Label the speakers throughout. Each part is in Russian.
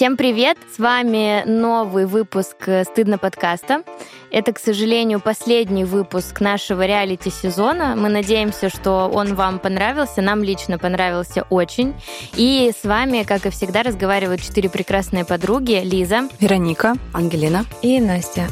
Speaker 1: Всем привет! С вами новый выпуск «Стыдно подкаста». Это, к сожалению, последний выпуск нашего реалити-сезона. Мы надеемся, что он вам понравился. Нам лично понравился очень. И с вами, как и всегда, разговаривают четыре прекрасные подруги. Лиза.
Speaker 2: Вероника.
Speaker 3: Ангелина.
Speaker 4: И Настя.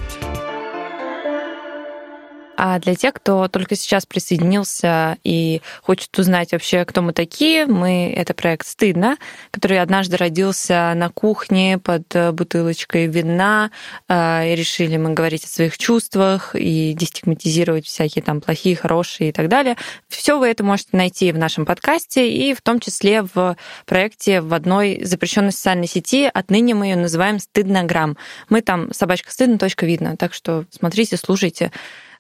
Speaker 4: А для тех, кто только сейчас присоединился и хочет узнать вообще, кто мы такие, мы это проект «Стыдно», который однажды родился на кухне под э, бутылочкой вина, э, и решили мы говорить о своих чувствах и дестигматизировать всякие там плохие, хорошие и так далее. Все вы это можете найти в нашем подкасте и в том числе в проекте в одной запрещенной социальной сети. Отныне мы ее называем «Стыднограмм». Мы там собачка стыдно, точка видно. Так что смотрите, слушайте.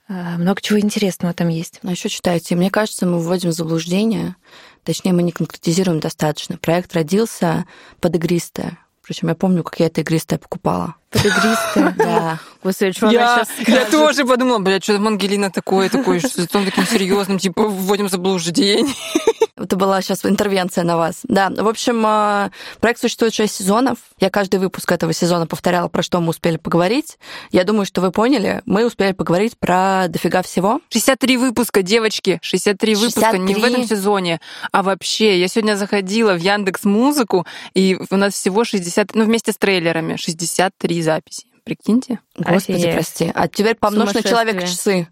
Speaker 4: Э, много чего интересного там есть.
Speaker 3: А еще читайте. Мне кажется, мы вводим в заблуждение, точнее, мы не конкретизируем достаточно. Проект родился под игристое. Причем я помню, как я это игристое покупала.
Speaker 1: Под игристое?
Speaker 3: Да.
Speaker 1: Господи, что
Speaker 2: я, я тоже подумала, блядь, что там Ангелина такое, такое, что с таким серьезным, типа, вводим заблуждение.
Speaker 3: Это была сейчас интервенция на вас. Да, в общем, а, проект существует 6 сезонов. Я каждый выпуск этого сезона повторяла, про что мы успели поговорить. Я думаю, что вы поняли, мы успели поговорить про дофига всего.
Speaker 2: 63 выпуска, девочки, 63, 63. выпуска не в этом сезоне, а вообще. Я сегодня заходила в Яндекс Музыку, и у нас всего 60, ну вместе с трейлерами, 63 записи. Прикиньте.
Speaker 3: Господи, Офигеть. прости. А теперь помножь на человека часы.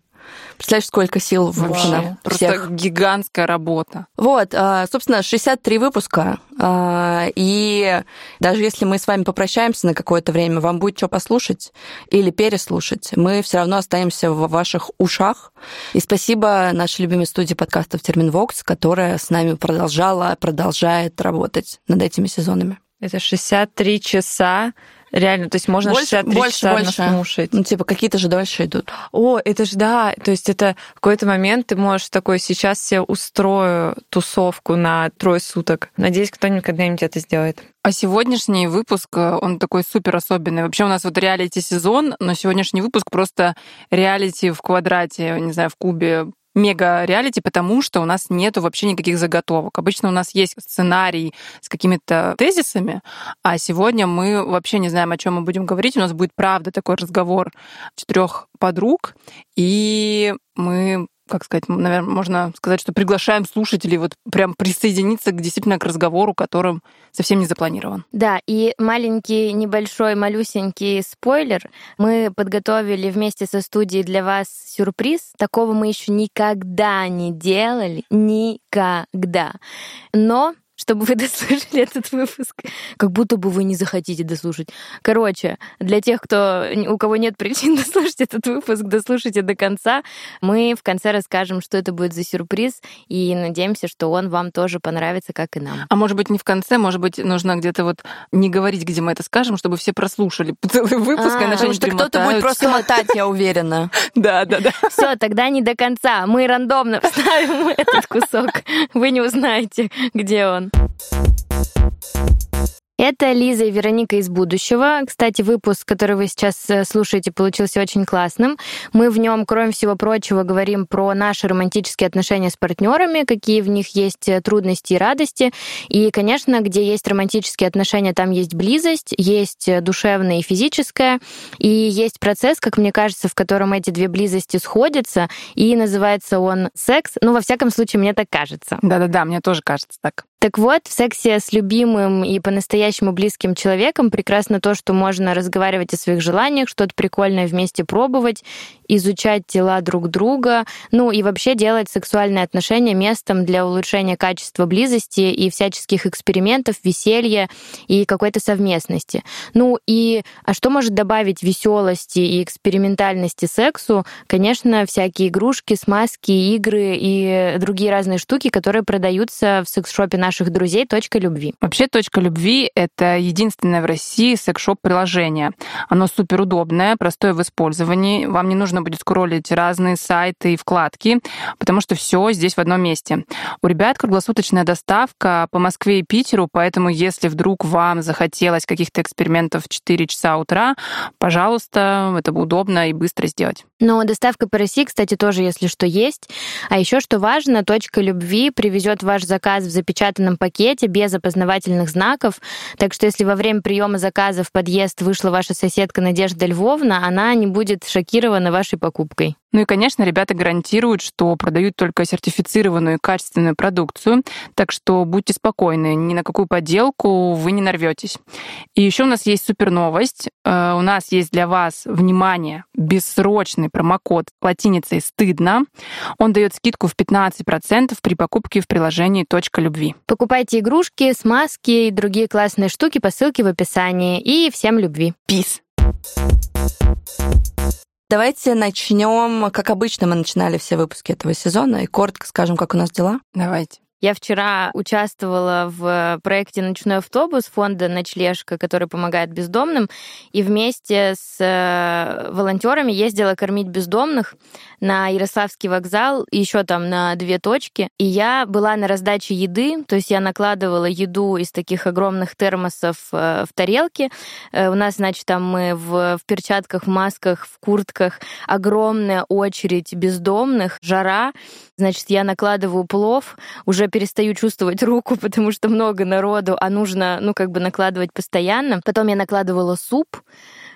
Speaker 3: Представляешь, сколько сил вложено?
Speaker 2: Просто всех. гигантская работа.
Speaker 3: Вот, а, собственно, 63 выпуска. А, и даже если мы с вами попрощаемся на какое-то время, вам будет что послушать или переслушать, мы все равно останемся в ваших ушах. И спасибо нашей любимой студии подкастов Терминвокс, которая с нами продолжала, продолжает работать над этими сезонами.
Speaker 4: Это 63 часа Реально, то есть можно больше, 63 больше, часа больше. наслушать.
Speaker 3: Ну, типа, какие-то же дольше идут.
Speaker 4: О, это же да. То есть это в какой-то момент ты можешь такой, сейчас себе устрою тусовку на трое суток. Надеюсь, кто-нибудь когда-нибудь это сделает.
Speaker 2: А сегодняшний выпуск, э, он такой супер особенный. Вообще у нас вот реалити-сезон, но сегодняшний выпуск просто реалити в квадрате, не знаю, в кубе мега-реалити, потому что у нас нету вообще никаких заготовок. Обычно у нас есть сценарий с какими-то тезисами, а сегодня мы вообще не знаем, о чем мы будем говорить. У нас будет правда такой разговор четырех подруг, и мы как сказать, наверное, можно сказать, что приглашаем слушателей вот прям присоединиться к, действительно к разговору, которым совсем не запланирован.
Speaker 1: Да, и маленький, небольшой, малюсенький спойлер. Мы подготовили вместе со студией для вас сюрприз. Такого мы еще никогда не делали. Никогда. Но чтобы вы дослушали этот выпуск. Как будто бы вы не захотите дослушать. Короче, для тех, кто, у кого нет причин дослушать этот выпуск, дослушайте до конца. Мы в конце расскажем, что это будет за сюрприз, и надеемся, что он вам тоже понравится, как и нам.
Speaker 2: А может быть, не в конце, может быть, нужно где-то вот не говорить, где мы это скажем, чтобы все прослушали целый выпуск, а, иначе
Speaker 3: потому что кто-то будет просто мотать, я уверена.
Speaker 2: Да, да, да.
Speaker 1: Все, тогда не до конца. Мы рандомно вставим этот кусок. Вы не узнаете, где он. Это Лиза и Вероника из будущего. Кстати, выпуск, который вы сейчас э, слушаете, получился очень классным. Мы в нем, кроме всего прочего, говорим про наши романтические отношения с партнерами, какие в них есть э, трудности и радости. И, конечно, где есть романтические отношения, там есть близость, есть э, душевная и физическая, и есть процесс, как мне кажется, в котором эти две близости сходятся, и называется он секс. Ну, во всяком случае, мне так кажется.
Speaker 2: Да-да-да, мне тоже кажется так.
Speaker 1: Так вот, в сексе с любимым и по-настоящему близким человеком прекрасно то, что можно разговаривать о своих желаниях, что-то прикольное вместе пробовать, изучать тела друг друга, ну и вообще делать сексуальные отношения местом для улучшения качества близости и всяческих экспериментов, веселья и какой-то совместности. Ну и а что может добавить веселости и экспериментальности сексу? Конечно, всякие игрушки, смазки, игры и другие разные штуки, которые продаются в секс-шопе наших друзей «Точка любви».
Speaker 2: Вообще «Точка любви» — это единственное в России секс-шоп-приложение. Оно супер удобное, простое в использовании. Вам не нужно будет скроллить разные сайты и вкладки, потому что все здесь в одном месте. У ребят круглосуточная доставка по Москве и Питеру, поэтому если вдруг вам захотелось каких-то экспериментов в 4 часа утра, пожалуйста, это удобно и быстро сделать.
Speaker 1: Но доставка по России, кстати, тоже, если что, есть. А еще что важно, точка любви привезет ваш заказ в запечатанном пакете без опознавательных знаков. Так что если во время приема заказа в подъезд вышла ваша соседка Надежда Львовна, она не будет шокирована вашей покупкой.
Speaker 2: Ну и, конечно, ребята гарантируют, что продают только сертифицированную и качественную продукцию, так что будьте спокойны, ни на какую подделку вы не нарветесь. И еще у нас есть супер новость. Э, у нас есть для вас, внимание, бессрочный промокод латиницей «Стыдно». Он дает скидку в 15% при покупке в приложении «Точка любви».
Speaker 1: Покупайте игрушки, смазки и другие классные штуки по ссылке в описании. И всем любви.
Speaker 2: Peace!
Speaker 3: Давайте начнем, как обычно мы начинали все выпуски этого сезона, и коротко скажем, как у нас дела.
Speaker 2: Давайте.
Speaker 1: Я вчера участвовала в проекте «Ночной автобус» фонда «Ночлежка», который помогает бездомным, и вместе с э, волонтерами ездила кормить бездомных на Ярославский вокзал, еще там на две точки. И я была на раздаче еды, то есть я накладывала еду из таких огромных термосов э, в тарелки. Э, у нас, значит, там мы в, в перчатках, в масках, в куртках, огромная очередь бездомных, жара. Значит, я накладываю плов, уже уже перестаю чувствовать руку, потому что много народу, а нужно, ну, как бы накладывать постоянно. Потом я накладывала суп,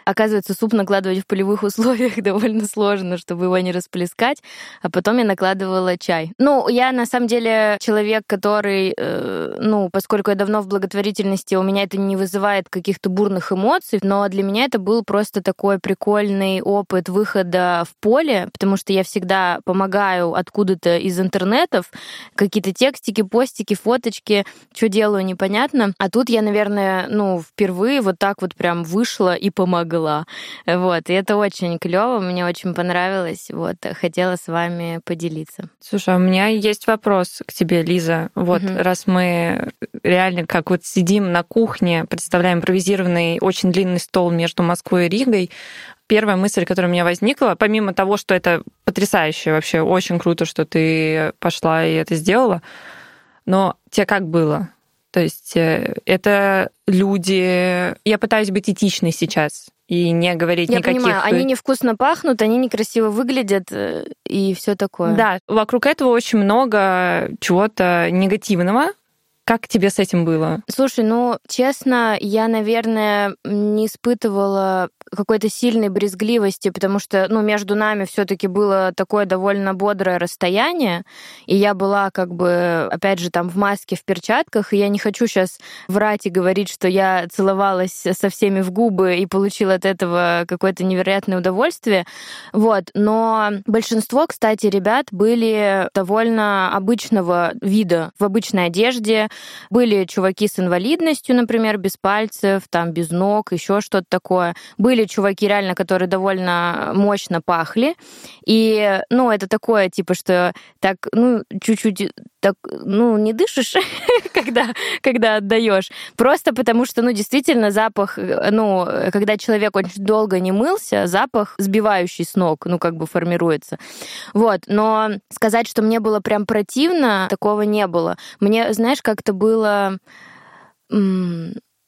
Speaker 1: Оказывается, суп накладывать в полевых условиях довольно сложно, чтобы его не расплескать. А потом я накладывала чай. Ну, я на самом деле человек, который, э, ну, поскольку я давно в благотворительности, у меня это не вызывает каких-то бурных эмоций, но для меня это был просто такой прикольный опыт выхода в поле, потому что я всегда помогаю откуда-то из интернетов, какие-то текстики, постики, фоточки, что делаю, непонятно. А тут я, наверное, ну, впервые вот так вот прям вышла и помогла была. Вот, и это очень клево, мне очень понравилось. Вот, хотела с вами поделиться.
Speaker 4: Слушай, а у меня есть вопрос к тебе, Лиза. Вот, угу. раз мы реально как вот сидим на кухне, представляем импровизированный очень длинный стол между Москвой и Ригой, первая мысль, которая у меня возникла, помимо того, что это потрясающе вообще, очень круто, что ты пошла и это сделала, но тебе как было? То есть э, это люди... Я пытаюсь быть этичной сейчас и не говорить
Speaker 1: Я
Speaker 4: никаких...
Speaker 1: понимаю, они невкусно пахнут, они некрасиво выглядят э, и все такое.
Speaker 4: Да, вокруг этого очень много чего-то негативного, как тебе с этим было?
Speaker 1: Слушай, ну, честно, я, наверное, не испытывала какой-то сильной брезгливости, потому что, ну, между нами все таки было такое довольно бодрое расстояние, и я была как бы, опять же, там в маске, в перчатках, и я не хочу сейчас врать и говорить, что я целовалась со всеми в губы и получила от этого какое-то невероятное удовольствие, вот, но большинство, кстати, ребят были довольно обычного вида, в обычной одежде, были чуваки с инвалидностью, например, без пальцев, там, без ног, еще что-то такое, были были чуваки реально, которые довольно мощно пахли. И, ну, это такое, типа, что так, ну, чуть-чуть так, ну, не дышишь, когда, когда отдаешь. Просто потому что, ну, действительно, запах, ну, когда человек очень долго не мылся, запах сбивающий с ног, ну, как бы формируется. Вот, но сказать, что мне было прям противно, такого не было. Мне, знаешь, как-то было...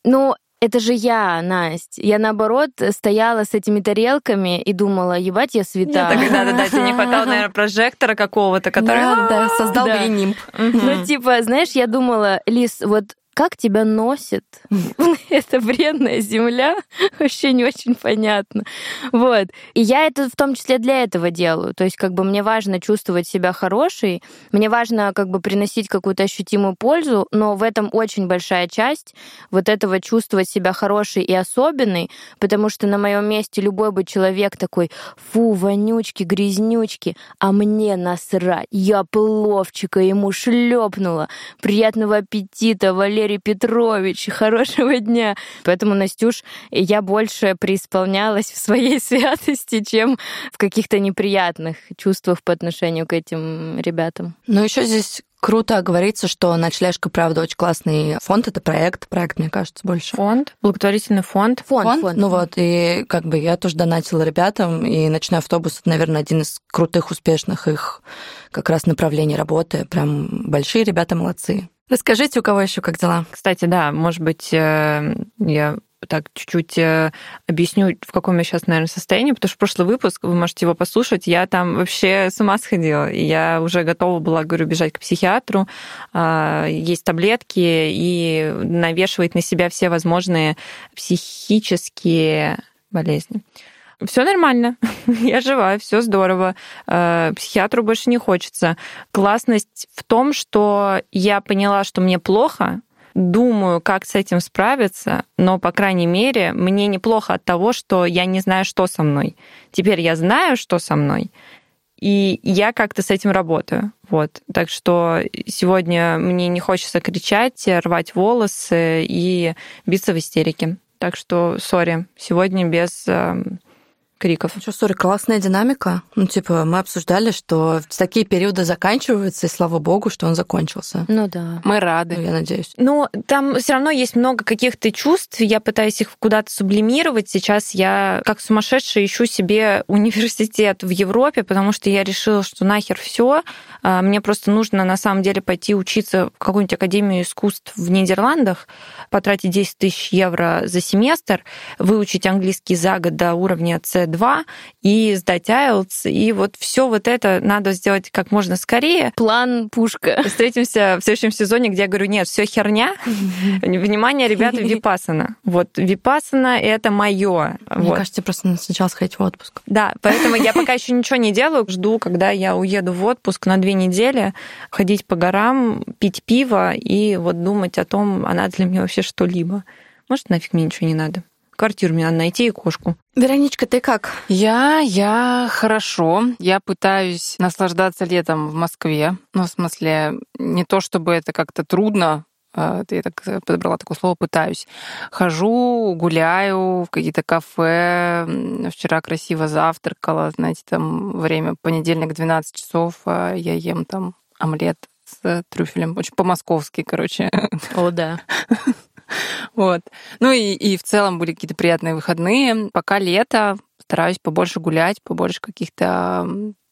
Speaker 1: Ну, это же я, Настя. Я, наоборот, стояла с этими тарелками и думала, ебать, я святая.
Speaker 4: Нет, да, да, да, тебе не хватало, наверное, прожектора какого-то, который...
Speaker 3: Да, да, создал да. нимб.
Speaker 1: Ну, типа, знаешь, я думала, Лиз, вот как тебя носит эта вредная земля, вообще не очень понятно. Вот. И я это в том числе для этого делаю. То есть как бы мне важно чувствовать себя хорошей, мне важно как бы приносить какую-то ощутимую пользу, но в этом очень большая часть вот этого чувствовать себя хорошей и особенной, потому что на моем месте любой бы человек такой, фу, вонючки, грязнючки, а мне насрать, я пловчика ему шлепнула, приятного аппетита, Валерий Валерий Петрович, хорошего дня. Поэтому, Настюш, я больше преисполнялась в своей святости, чем в каких-то неприятных чувствах по отношению к этим ребятам.
Speaker 3: Ну, еще здесь Круто говорится, что «Ночлежка», правда, очень классный фонд. Это проект. Проект, мне кажется, больше.
Speaker 4: Фонд? Благотворительный фонд?
Speaker 3: Фонд, фонд. фонд. Ну вот, и как бы я тоже донатила ребятам, и «Ночной автобус» — это, наверное, один из крутых, успешных их как раз направлений работы. Прям большие ребята молодцы. Расскажите, у кого еще как дела?
Speaker 4: Кстати, да, может быть, э, я так чуть-чуть э, объясню, в каком я сейчас, наверное, состоянии, потому что прошлый выпуск, вы можете его послушать, я там вообще с ума сходила. Я уже готова была, говорю, бежать к психиатру, а, есть таблетки и навешивать на себя все возможные психические болезни. Все нормально, я жива, все здорово. Э, психиатру больше не хочется. Классность в том, что я поняла, что мне плохо, думаю, как с этим справиться, но, по крайней мере, мне неплохо от того, что я не знаю, что со мной. Теперь я знаю, что со мной, и я как-то с этим работаю. Вот. Так что сегодня мне не хочется кричать, рвать волосы и биться в истерике. Так что, сори, сегодня без эм, криков.
Speaker 3: Что, сори, классная динамика. Ну, типа, мы обсуждали, что такие периоды заканчиваются, и слава богу, что он закончился.
Speaker 1: Ну да.
Speaker 2: Мы рады.
Speaker 3: Ну, я надеюсь.
Speaker 4: Ну, там все равно есть много каких-то чувств, я пытаюсь их куда-то сублимировать. Сейчас я как сумасшедшая ищу себе университет в Европе, потому что я решила, что нахер все. А, мне просто нужно на самом деле пойти учиться в какую-нибудь академию искусств в Нидерландах, потратить 10 тысяч евро за семестр, выучить английский за год до уровня C2, и сдать IELTS. И вот все вот это надо сделать как можно скорее.
Speaker 1: План пушка.
Speaker 4: Встретимся в следующем сезоне, где я говорю, нет, все херня. Внимание, ребята, Випасана. Вот Випасана это мое.
Speaker 3: Мне
Speaker 4: вот.
Speaker 3: кажется, просто надо сначала сходить в отпуск.
Speaker 4: Да, поэтому я пока еще ничего не делаю. Жду, когда я уеду в отпуск на две недели, ходить по горам, пить пиво и вот думать о том, а надо ли мне вообще что-либо. Может, нафиг мне ничего не надо. Квартиру мне надо найти и кошку.
Speaker 3: Вероничка, ты как?
Speaker 2: Я, я хорошо. Я пытаюсь наслаждаться летом в Москве. Ну, в смысле, не то чтобы это как-то трудно, это я так подобрала такое слово «пытаюсь». Хожу, гуляю в какие-то кафе. Вчера красиво завтракала. Знаете, там время понедельник, 12 часов. а Я ем там омлет с трюфелем. Очень по-московски, короче.
Speaker 1: О, да.
Speaker 2: Вот. Ну и, и в целом были какие-то приятные выходные. Пока лето, стараюсь побольше гулять, побольше каких-то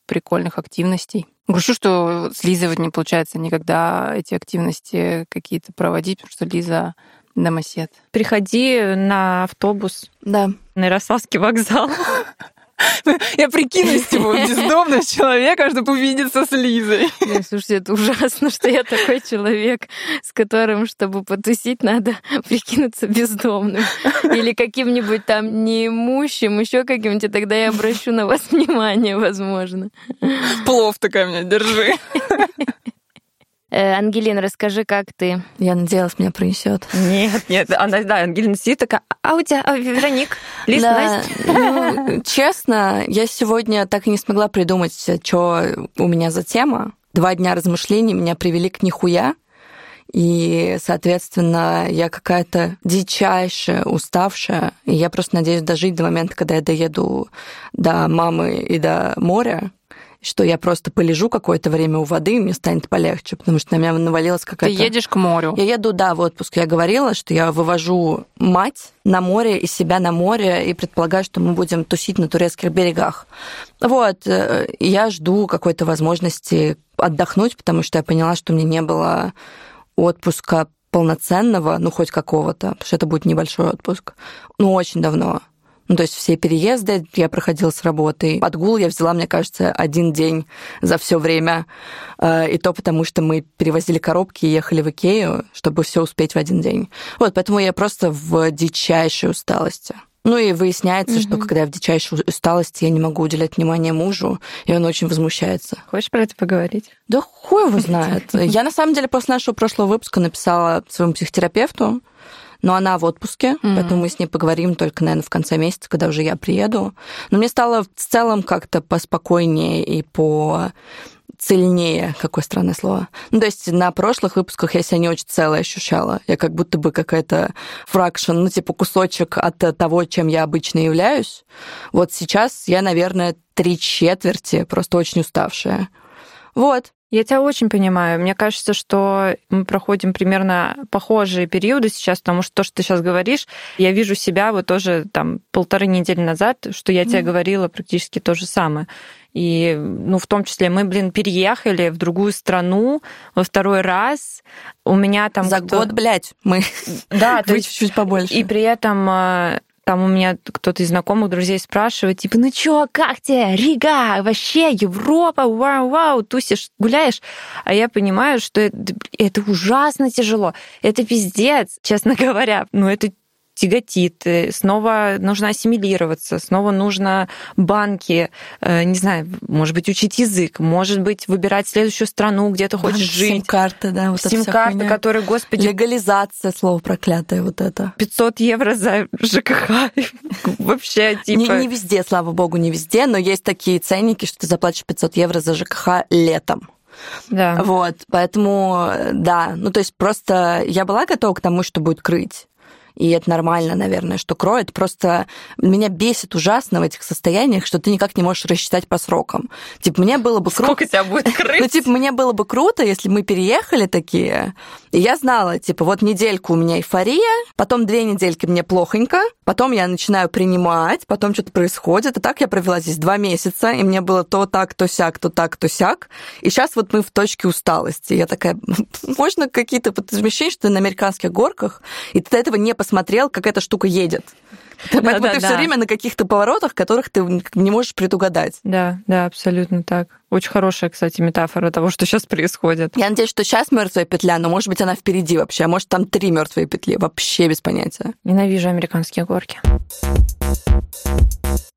Speaker 2: прикольных активностей. Грущу, что с Лизой вот не получается никогда эти активности какие-то проводить, потому что Лиза домосед.
Speaker 4: Приходи на автобус
Speaker 3: Да.
Speaker 4: на Ярославский вокзал.
Speaker 2: Я прикинусь, типа, бездомного человека, чтобы увидеться с Лизой.
Speaker 1: Нет, слушайте, это ужасно, что я такой человек, с которым, чтобы потусить, надо прикинуться бездомным. Или каким-нибудь там неимущим, еще каким-нибудь, и тогда я обращу на вас внимание, возможно.
Speaker 2: Плов такая меня, держи.
Speaker 1: Э, Ангелина, расскажи, как ты?
Speaker 3: Я надеялась, меня пронесет.
Speaker 4: Нет, нет, она, да, Ангелина сидит такая, а у тебя, а, Вероник, Лиз,
Speaker 3: Да,
Speaker 4: Настя?»
Speaker 3: ну, честно, я сегодня так и не смогла придумать, что у меня за тема. Два дня размышлений меня привели к нихуя. И, соответственно, я какая-то дичайшая, уставшая. И я просто надеюсь дожить до момента, когда я доеду до мамы и до моря, что я просто полежу какое-то время у воды, и мне станет полегче, потому что на меня навалилась
Speaker 2: Ты
Speaker 3: какая-то...
Speaker 2: едешь к морю.
Speaker 3: Я еду, да, в отпуск. Я говорила, что я вывожу мать на море и себя на море, и предполагаю, что мы будем тусить на турецких берегах. Вот, э, я жду какой-то возможности отдохнуть, потому что я поняла, что мне не было отпуска полноценного, ну, хоть какого-то, потому что это будет небольшой отпуск. Ну, очень давно. Ну, то есть все переезды я проходила с работы. Отгул я взяла, мне кажется, один день за все время. Э, И то потому, что мы перевозили коробки и ехали в Икею, чтобы все успеть в один день. Вот, поэтому я просто в дичайшей усталости. Ну и выясняется, что когда я в дичайшей усталости, я не могу уделять внимание мужу, и он очень возмущается.
Speaker 4: Хочешь про это поговорить?
Speaker 3: Да хуй его знает. Я, на самом деле, после нашего прошлого выпуска написала своему психотерапевту, но она в отпуске,
Speaker 2: Мгм.
Speaker 3: поэтому мы с ней поговорим только, наверное, в конце месяца, когда уже я приеду. Но мне стало в целом как-то поспокойнее и по цельнее, какое странное слово. Ну, то есть на прошлых выпусках я себя не очень целой ощущала. Я как будто бы какая-то фракшн, ну, типа кусочек от того, чем я обычно являюсь. Вот сейчас я, наверное, три четверти просто очень уставшая. Вот.
Speaker 4: Я тебя очень понимаю. Мне кажется, что мы проходим примерно похожие периоды сейчас, потому что то, что ты сейчас говоришь, я вижу себя вот тоже там полторы недели назад, что я тебе говорила практически то же самое. И, ну, в том числе мы, блин, переехали в другую страну во второй раз. У меня там...
Speaker 3: За год, блядь, мы...
Speaker 4: Да,
Speaker 3: то есть чуть-чуть побольше.
Speaker 4: И при этом э, там у меня кто-то из знакомых друзей спрашивает, типа, ну чё, как тебе, Рига, вообще, Европа, вау-вау, тусишь, гуляешь? А я понимаю, что это, это ужасно тяжело, это пиздец, честно говоря. Ну, это тяготит, э, снова нужно ассимилироваться, снова нужно банки, э, не знаю, может быть, учить язык, может быть, выбирать следующую страну, где ты хочешь Банк, жить.
Speaker 3: Сим-карта, да, вот
Speaker 4: Сим-карта, которая, господи...
Speaker 3: Легализация, слово проклятое вот это.
Speaker 4: 500 евро за ЖКХ. Вообще, типа...
Speaker 3: Не, не везде, слава богу, не везде, но есть такие ценники, что ты заплатишь 500 евро за ЖКХ летом.
Speaker 4: Да.
Speaker 3: Вот, поэтому, да, ну то есть просто я была готова к тому, что будет крыть и это нормально, наверное, что кроет. Просто меня бесит ужасно в этих состояниях, что ты никак не можешь рассчитать по срокам. Типа, мне было бы круто...
Speaker 4: Сколько тебя будет крыть?
Speaker 3: Ну, типа, мне было бы круто, если мы переехали такие, и я знала, типа, вот недельку у меня эйфория, потом две недельки мне плохонько, потом я начинаю принимать, потом что-то происходит, и так я провела здесь два месяца, и мне было то так, то сяк, то так, то сяк, и сейчас вот мы в точке усталости. Я такая, можно какие-то вот ощущения, что ты на американских горках, и ты до этого не посмотрел, как эта штука едет. Поэтому да, ты да, все да. время на каких-то поворотах, которых ты не можешь предугадать.
Speaker 4: Да, да, абсолютно так. Очень хорошая, кстати, метафора того, что сейчас происходит.
Speaker 3: Я надеюсь, что сейчас мертвая петля, но может быть она впереди вообще, а может там три мертвые петли, вообще без понятия.
Speaker 4: Ненавижу американские горки.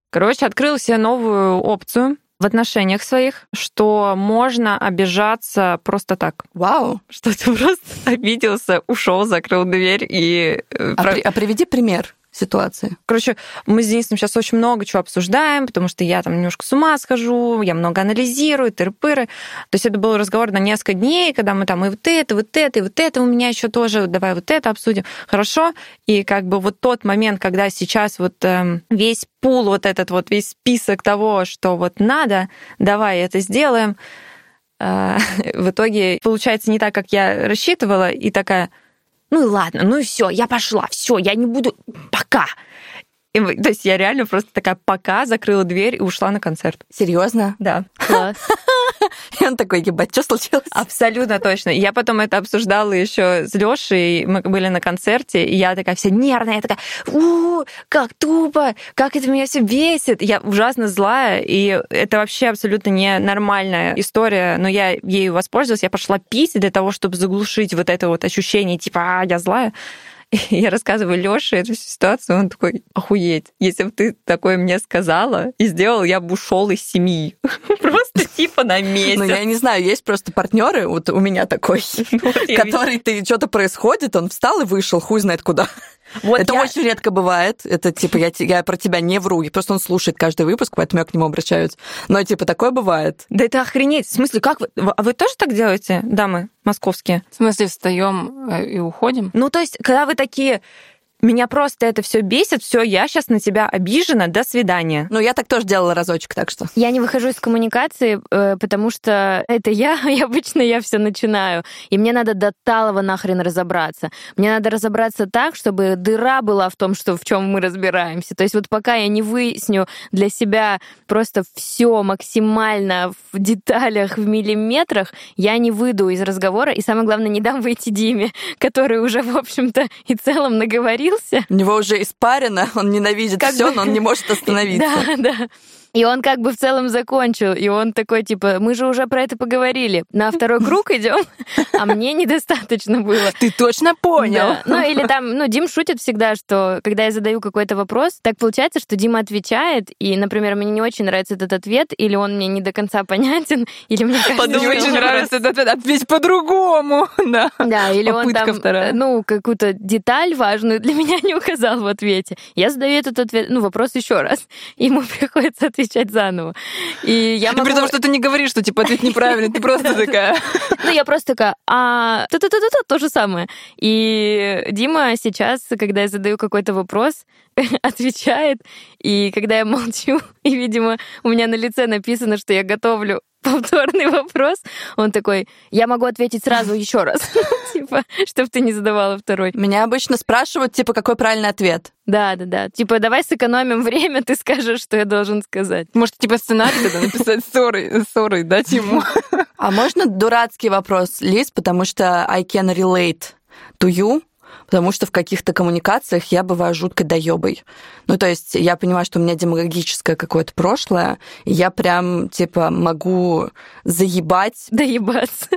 Speaker 4: Короче, открыл себе новую опцию в отношениях своих, что можно обижаться просто так.
Speaker 3: Вау!
Speaker 4: Что ты просто обиделся, ушел, закрыл дверь и...
Speaker 3: Э, а, при, а приведи пример ситуации.
Speaker 4: Короче, мы с Денисом сейчас очень много чего обсуждаем, потому что я там немножко с ума схожу, я много анализирую, тыры-пыры. То есть это был разговор на несколько дней, когда мы там и вот это, вот это, и вот это у меня еще тоже, давай вот это обсудим. Хорошо. И как бы вот тот момент, когда сейчас вот э, весь пул, вот этот вот весь список того, что вот надо, давай это сделаем, э, в итоге получается не так, как я рассчитывала, и такая, ну и ладно, ну и все, я пошла, все, я не буду, пока. И, то есть я реально просто такая пока закрыла дверь и ушла на концерт.
Speaker 3: Серьезно?
Speaker 4: Да.
Speaker 1: Класс.
Speaker 3: И он такой, ебать, что случилось?
Speaker 4: Абсолютно точно. Я потом это обсуждала еще с Лешей, мы были на концерте, и я такая вся нервная, я такая, у, как тупо, как это меня все бесит. Я ужасно злая, и это вообще абсолютно не нормальная история, но я ею воспользовалась, я пошла пить для того, чтобы заглушить вот это вот ощущение, типа, а, я злая. я рассказываю Лёше эту ситуацию, он такой, охуеть, если бы ты такое мне сказала и сделал, я бы ушел из семьи. Просто типа на месяц.
Speaker 3: Ну, я не знаю, есть просто партнеры, вот у меня такой, ну, который ты что-то происходит, он встал и вышел, хуй знает куда. Вот это я... очень редко бывает. Это типа я, я про тебя не вру. Просто он слушает каждый выпуск, поэтому я к нему обращаюсь. Но типа такое бывает.
Speaker 4: Да это охренеть. В смысле, как вы? А вы тоже так делаете, дамы московские?
Speaker 2: В смысле, встаем э, и уходим?
Speaker 4: Ну, то есть, когда вы такие, меня просто это все бесит, все, я сейчас на тебя обижена, до свидания.
Speaker 3: Ну, я так тоже делала разочек, так что.
Speaker 1: Я не выхожу из коммуникации, э, потому что это я, и обычно я все начинаю. И мне надо до талого нахрен разобраться. Мне надо разобраться так, чтобы дыра была в том, что в чем мы разбираемся. То есть вот пока я не выясню для себя просто все максимально в деталях, в миллиметрах, я не выйду из разговора, и самое главное, не дам выйти Диме, который уже, в общем-то, и целом наговорил, остановился.
Speaker 3: У него уже испарено, он ненавидит как все, бы... но он не может остановиться.
Speaker 1: Да, да. И он как бы в целом закончил, и он такой, типа, мы же уже про это поговорили, на второй круг идем, а мне недостаточно было.
Speaker 3: Ты точно понял?
Speaker 1: Да. Ну, или там, ну, Дим шутит всегда, что когда я задаю какой-то вопрос, так получается, что Дима отвечает, и, например, мне не очень нравится этот ответ, или он мне не до конца понятен, или мне кажется,
Speaker 2: Не очень нравится этот ответ, ответь по-другому, да.
Speaker 1: Да, или он там,
Speaker 2: вторая.
Speaker 1: ну, какую-то деталь важную для меня не указал в ответе. Я задаю этот ответ, ну, вопрос еще раз, ему приходится ответить отвечать заново. И я могу...
Speaker 2: При том, что ты не говоришь, что типа ответ неправильный, ты просто такая...
Speaker 1: Ну, я просто такая, а та та та та то же самое. И Дима сейчас, когда я задаю какой-то вопрос, отвечает, и когда я молчу, и, видимо, у меня на лице написано, что я готовлю повторный вопрос, он такой, я могу ответить сразу еще раз, типа, чтобы ты не задавала второй.
Speaker 3: Меня обычно спрашивают, типа, какой правильный ответ.
Speaker 1: Да, да, да. Типа, давай сэкономим время, ты скажешь, что я должен сказать.
Speaker 2: Может, типа сценарий тогда написать ссоры, ссоры дать ему.
Speaker 3: А можно дурацкий вопрос, Лиз, потому что I can relate to you, потому что в каких-то коммуникациях я бываю жуткой доебой. Ну, то есть я понимаю, что у меня демагогическое какое-то прошлое, и я прям, типа, могу заебать...
Speaker 1: Доебаться.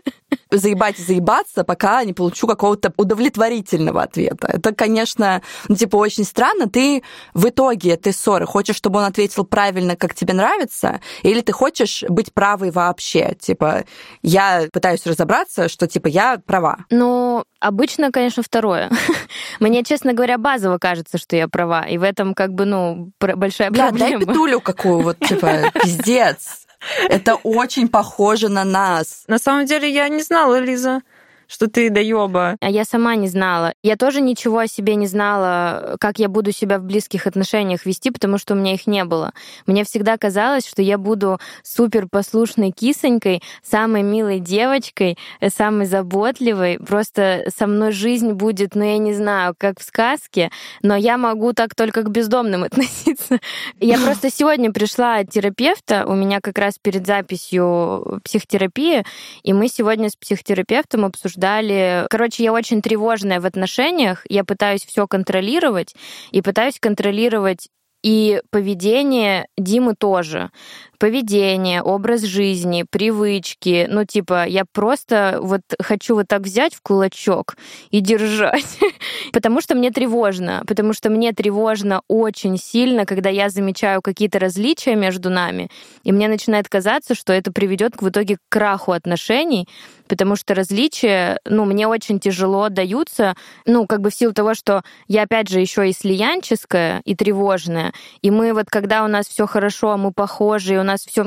Speaker 3: Заебать и заебаться, пока не получу какого-то удовлетворительного ответа. Это, конечно, ну, типа, очень странно. Ты в итоге этой ссоры хочешь, чтобы он ответил правильно, как тебе нравится, или ты хочешь быть правой вообще? Типа, я пытаюсь разобраться, что, типа, я права.
Speaker 1: Ну, обычно, конечно, второе. Мне, честно говоря, базово кажется, что я права. И в этом как бы, ну, большая
Speaker 3: Бля,
Speaker 1: проблема.
Speaker 3: дай петулю какую вот, типа, пиздец. Это очень похоже на нас.
Speaker 4: На самом деле я не знала, Лиза, что ты доеба.
Speaker 1: А я сама не знала. Я тоже ничего о себе не знала, как я буду себя в близких отношениях вести, потому что у меня их не было. Мне всегда казалось, что я буду супер послушной кисонькой, самой милой девочкой, э, самой заботливой. Просто со мной жизнь будет, ну я не знаю, как в сказке, но я могу так только к бездомным относиться. Я просто сегодня пришла от терапевта, у меня как раз перед записью психотерапии, и мы сегодня с психотерапевтом обсуждали обсуждали. Короче, я очень тревожная в отношениях, я пытаюсь все контролировать и пытаюсь контролировать и поведение Димы тоже поведение, образ жизни, привычки. Ну, типа, я просто вот хочу вот так взять в кулачок и держать. потому что мне тревожно. Потому что мне тревожно очень сильно, когда я замечаю какие-то различия между нами, и мне начинает казаться, что это приведет в итоге к краху отношений, потому что различия, ну, мне очень тяжело даются, ну, как бы в силу того, что я, опять же, еще и слиянческая, и тревожная, и мы вот, когда у нас все хорошо, мы похожи, и у нас все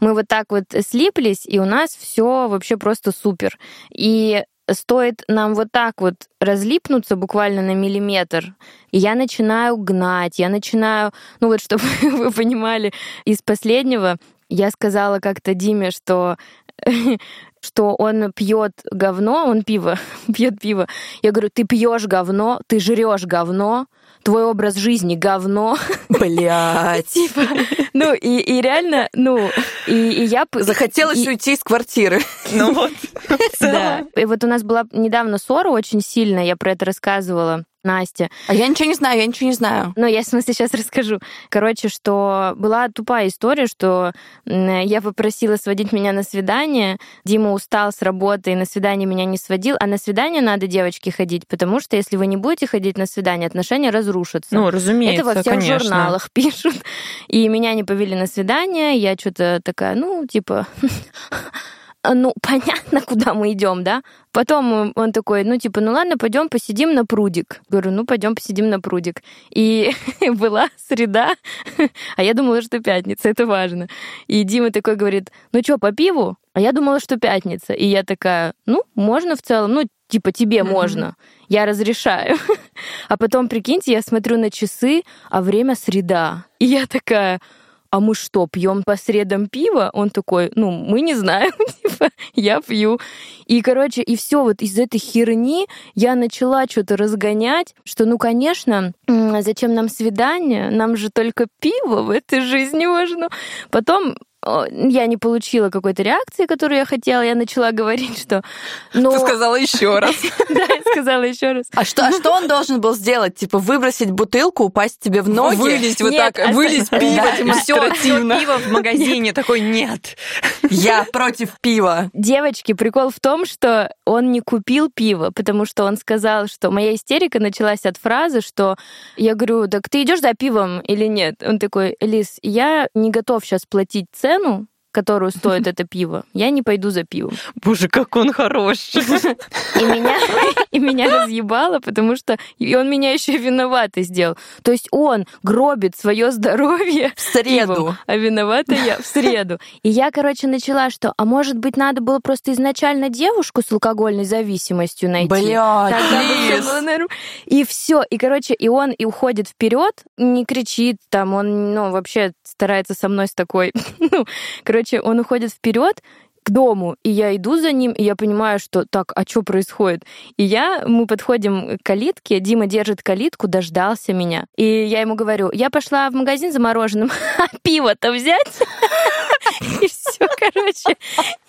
Speaker 1: мы вот так вот слиплись, и у нас все вообще просто супер. И стоит нам вот так вот разлипнуться буквально на миллиметр, и я начинаю гнать, я начинаю, ну вот чтобы вы понимали, из последнего я сказала как-то Диме, что что он пьет говно, он пиво, пьет пиво. Я говорю, ты пьешь говно, ты жрешь говно, твой образ жизни говно.
Speaker 3: Блять.
Speaker 1: типа, ну, и, и реально, ну, и, и я...
Speaker 3: Захотелось
Speaker 1: и,
Speaker 3: уйти из квартиры.
Speaker 4: Ну вот.
Speaker 1: Да. И вот у нас была недавно ссора очень сильная, я про это рассказывала. Настя.
Speaker 3: А я ничего не знаю, я ничего не знаю.
Speaker 1: Ну, я, в смысле, сейчас расскажу. Короче, что была тупая история, что я попросила сводить меня на свидание, Дима устал с работы и на свидание меня не сводил, а на свидание надо девочки ходить, потому что если вы не будете ходить на свидание, отношения разрушатся.
Speaker 4: Ну, разумеется,
Speaker 1: Это во всех
Speaker 4: конечно.
Speaker 1: журналах пишут. И меня не повели на свидание, я что-то такая, ну, типа, ну, понятно, куда мы идем, да? Потом он такой, ну, типа, ну ладно, пойдем посидим на прудик. Говорю, ну, пойдем посидим на прудик. И была среда, а я думала, что пятница, это важно. И Дима такой говорит, ну что, по пиву? А я думала, что пятница. И я такая, ну, можно в целом, ну, типа, тебе можно, я разрешаю. а потом, прикиньте, я смотрю на часы, а время среда. И я такая, а мы что, пьем по средам пиво? Он такой, ну, мы не знаем, типа, я пью. И, короче, и все вот из этой херни я начала что-то разгонять, что, ну, конечно, зачем нам свидание? Нам же только пиво в этой жизни можно. Потом я не получила какой-то реакции, которую я хотела, я начала говорить, что... Ну...
Speaker 2: Ты сказала еще раз.
Speaker 1: Да, я сказала еще раз.
Speaker 3: А что, а что он должен был сделать? Типа выбросить бутылку, упасть тебе в ноги?
Speaker 2: Вылезть вот так, вылезть пиво демонстративно.
Speaker 4: пиво в магазине, такой, нет.
Speaker 3: Я против пива.
Speaker 1: Девочки, прикол в том, что он не купил пиво, потому что он сказал, что моя истерика началась от фразы, что я говорю, так ты идешь за пивом или нет? Он такой, Лиз, я не готов сейчас платить цену, цену, которую стоит это пиво, я не пойду за пивом.
Speaker 4: Боже, как он хорош.
Speaker 1: И меня, и меня разъебало, потому что и он меня еще виноватой сделал. То есть он гробит свое здоровье
Speaker 3: в среду,
Speaker 1: пивом, а виновата я в среду. И я, короче, начала, что, а может быть, надо было просто изначально девушку с алкогольной зависимостью найти.
Speaker 3: Блядь,
Speaker 1: И все. И, короче, и он и уходит вперед, не кричит, там, он, ну, вообще старается со мной с такой, ну, короче, короче, он уходит вперед, к дому, и я иду за ним, и я понимаю, что так, а что происходит? И я, мы подходим к калитке, Дима держит калитку, дождался меня. И я ему говорю, я пошла в магазин за мороженым, а пиво-то взять? И все, короче.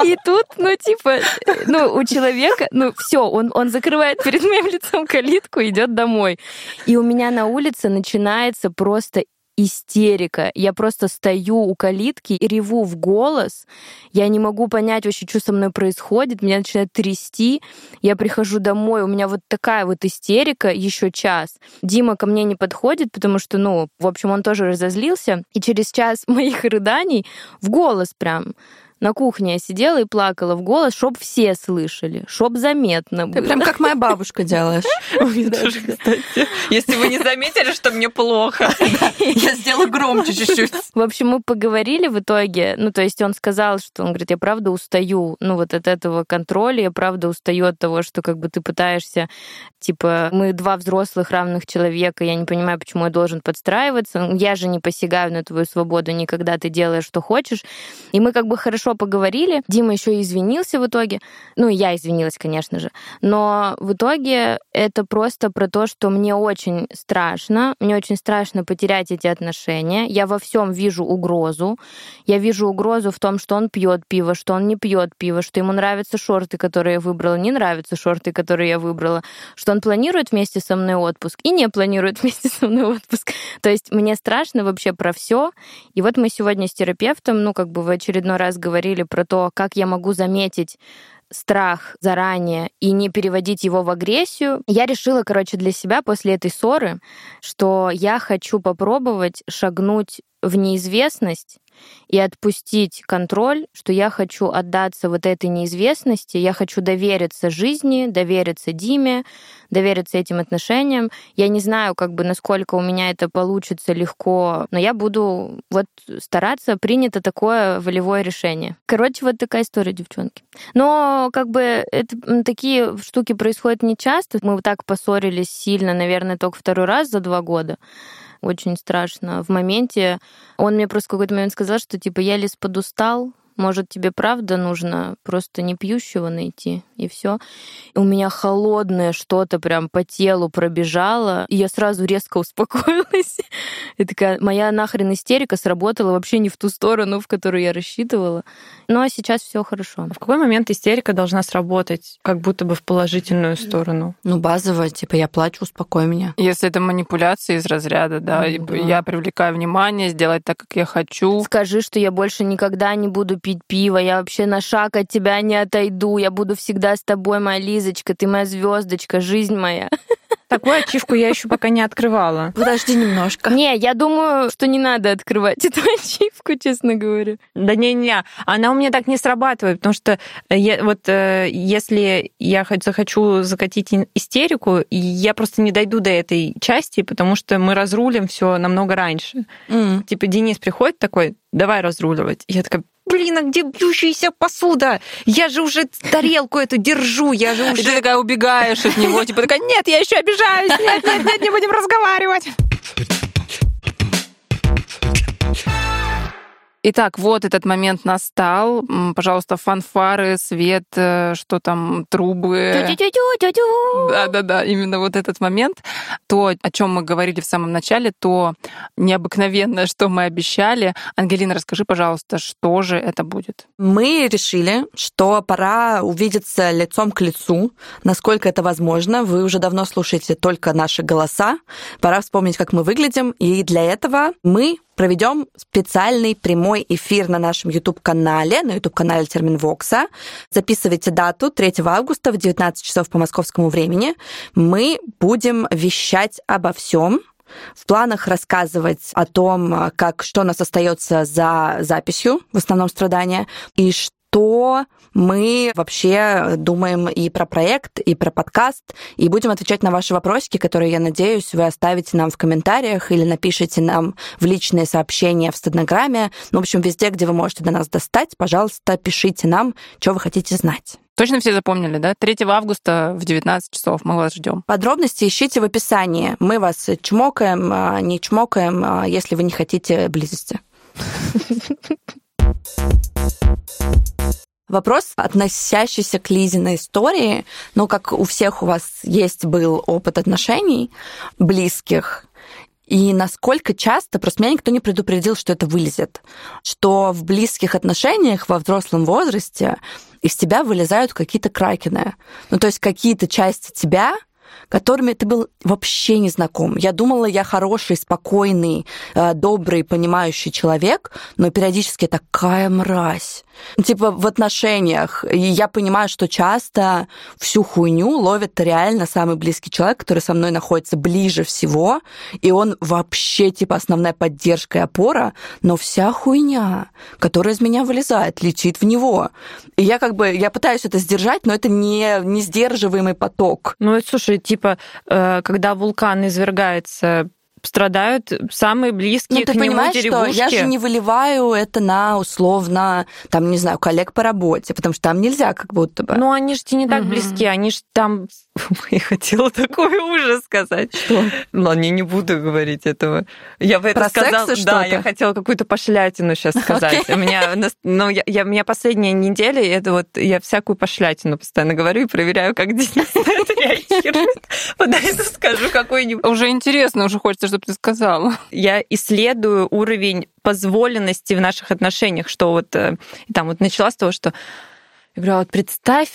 Speaker 1: И тут, ну, типа, ну, у человека, ну, все, он, он закрывает перед моим лицом калитку, идет домой. И у меня на улице начинается просто истерика. Я просто стою у калитки и реву в голос. Я не могу понять вообще, что со мной происходит. Меня начинает трясти. Я прихожу домой, у меня вот такая вот истерика еще час. Дима ко мне не подходит, потому что, ну, в общем, он тоже разозлился. И через час моих рыданий в голос прям на кухне я сидела и плакала в голос, чтоб все слышали, чтоб заметно было.
Speaker 3: Ты прям как моя бабушка делаешь.
Speaker 2: Если вы не заметили, что мне плохо, я сделаю громче чуть-чуть.
Speaker 1: В общем, мы поговорили в итоге. Ну, то есть он сказал, что он говорит, я правда устаю, ну, вот от этого контроля, я правда устаю от того, что как бы ты пытаешься, типа, мы два взрослых равных человека, я не понимаю, почему я должен подстраиваться. Я же не посягаю на твою свободу никогда, ты делаешь, что хочешь. И мы как бы хорошо хорошо поговорили. Дима еще извинился в итоге. Ну, я извинилась, конечно же. Но в итоге это просто про то, что мне очень страшно. Мне очень страшно потерять эти отношения. Я во всем вижу угрозу. Я вижу угрозу в том, что он пьет пиво, что он не пьет пиво, что ему нравятся шорты, которые я выбрала, не нравятся шорты, которые я выбрала, что он планирует вместе со мной отпуск и не планирует вместе со мной отпуск. То есть мне страшно вообще про все. И вот мы сегодня с терапевтом, ну, как бы в очередной раз говорим, говорили про то, как я могу заметить страх заранее и не переводить его в агрессию, я решила, короче, для себя после этой ссоры, что я хочу попробовать шагнуть в неизвестность и отпустить контроль, что я хочу отдаться вот этой неизвестности, я хочу довериться жизни, довериться Диме, довериться этим отношениям. Я не знаю, как бы, насколько у меня это получится легко, но я буду вот стараться, принято такое волевое решение. Короче, вот такая история, девчонки. Но как бы это, такие штуки происходят не часто. Мы вот так поссорились сильно, наверное, только второй раз за два года очень страшно. В моменте он мне просто в какой-то момент сказал, что типа я лишь подустал, может, тебе правда нужно просто не пьющего найти, и все. У меня холодное что-то прям по телу пробежало, и я сразу резко успокоилась. И такая, моя нахрен истерика сработала вообще не в ту сторону, в которую я рассчитывала. Но сейчас все хорошо.
Speaker 4: В какой момент истерика должна сработать, как будто бы в положительную сторону?
Speaker 3: Ну, базово, типа, я плачу, успокой меня.
Speaker 2: Если это манипуляции из разряда, да, ну, да. я привлекаю внимание, сделать так, как я хочу.
Speaker 1: Скажи, что я больше никогда не буду пить пить пиво, я вообще на шаг от тебя не отойду, я буду всегда с тобой, моя Лизочка, ты моя звездочка, жизнь моя.
Speaker 4: Такую ачивку я еще пока не открывала.
Speaker 3: Подожди немножко.
Speaker 1: Не, я думаю, что не надо открывать эту ачивку, честно говоря.
Speaker 4: Да не-не, она у меня так не срабатывает, потому что я, вот э, если я захочу закатить истерику, я просто не дойду до этой части, потому что мы разрулим все намного раньше. Mm. Типа Денис приходит такой, давай разруливать. Я такая, блин, а где бьющаяся посуда? Я же уже тарелку эту держу, я же уже...
Speaker 2: И ты такая убегаешь от него, типа такая, нет, я еще обижаюсь, нет, нет, нет, не будем разговаривать. Итак, вот этот момент настал. Пожалуйста, фанфары, свет, э, что там, трубы. Да-да-да, именно вот этот момент. То, о чем мы говорили в самом начале, то необыкновенное, что мы обещали. Ангелина, расскажи, пожалуйста, что же это будет?
Speaker 3: Мы решили, что пора увидеться лицом к лицу, насколько это возможно. Вы уже давно слушаете только наши голоса. Пора вспомнить, как мы выглядим. И для этого мы проведем специальный прямой эфир на нашем YouTube-канале, на YouTube-канале Терминвокса. Записывайте дату 3 августа в 19 часов по московскому времени. Мы будем вещать обо всем, в планах рассказывать о том, как, что у нас остается за записью, в основном страдания, и что то мы вообще думаем и про проект, и про подкаст, и будем отвечать на ваши вопросики, которые, я надеюсь, вы оставите нам в комментариях или напишите нам в личные сообщения в Стаднограмме. Ну, в общем, везде, где вы можете до нас достать, пожалуйста, пишите нам, что вы хотите знать.
Speaker 2: Точно все запомнили, да? 3 августа в 19 часов мы вас ждем.
Speaker 3: Подробности ищите в описании. Мы вас чмокаем, а, не чмокаем, а, если вы не хотите близости. Вопрос, относящийся к Лизиной истории, ну, как у всех у вас есть был опыт отношений близких, и насколько часто, просто меня никто не предупредил, что это вылезет, что в близких отношениях во взрослом возрасте из тебя вылезают какие-то кракены. Ну, то есть какие-то части тебя, которыми ты был вообще не знаком. Я думала, я хороший, спокойный, э, добрый, понимающий человек, но периодически такая мразь. Типа в отношениях. И я понимаю, что часто всю хуйню ловит реально самый близкий человек, который со мной находится ближе всего, и он вообще типа основная поддержка и опора, но вся хуйня, которая из меня вылезает, летит в него. И я как бы, я пытаюсь это сдержать, но это не, не сдерживаемый поток.
Speaker 4: Ну, слушай, типа, э, когда вулкан извергается, страдают самые близкие
Speaker 3: ну, ты
Speaker 4: к нему
Speaker 3: понимаешь,
Speaker 4: деревушки.
Speaker 3: что я же не выливаю это на условно, там, не знаю, коллег по работе, потому что там нельзя как будто бы.
Speaker 4: Ну, они же тебе не так
Speaker 3: Мгм.
Speaker 4: близки, они же там... Я хотела такой ужас сказать.
Speaker 3: Что?
Speaker 4: Ладно, я не буду говорить этого. Я бы это
Speaker 3: Про секс
Speaker 4: сказала... Да, я хотела какую-то пошлятину сейчас сказать. У меня, ну, я, я- у меня последняя неделя, и это вот я всякую пошлятину постоянно говорю и проверяю, как Денис это реагирует. Подойду, скажу какой-нибудь
Speaker 2: Уже интересно, уже хочется, чтобы ты сказала.
Speaker 4: я исследую уровень позволенности в наших отношениях, что вот э, там вот начала с того, что я говорю, а вот представь,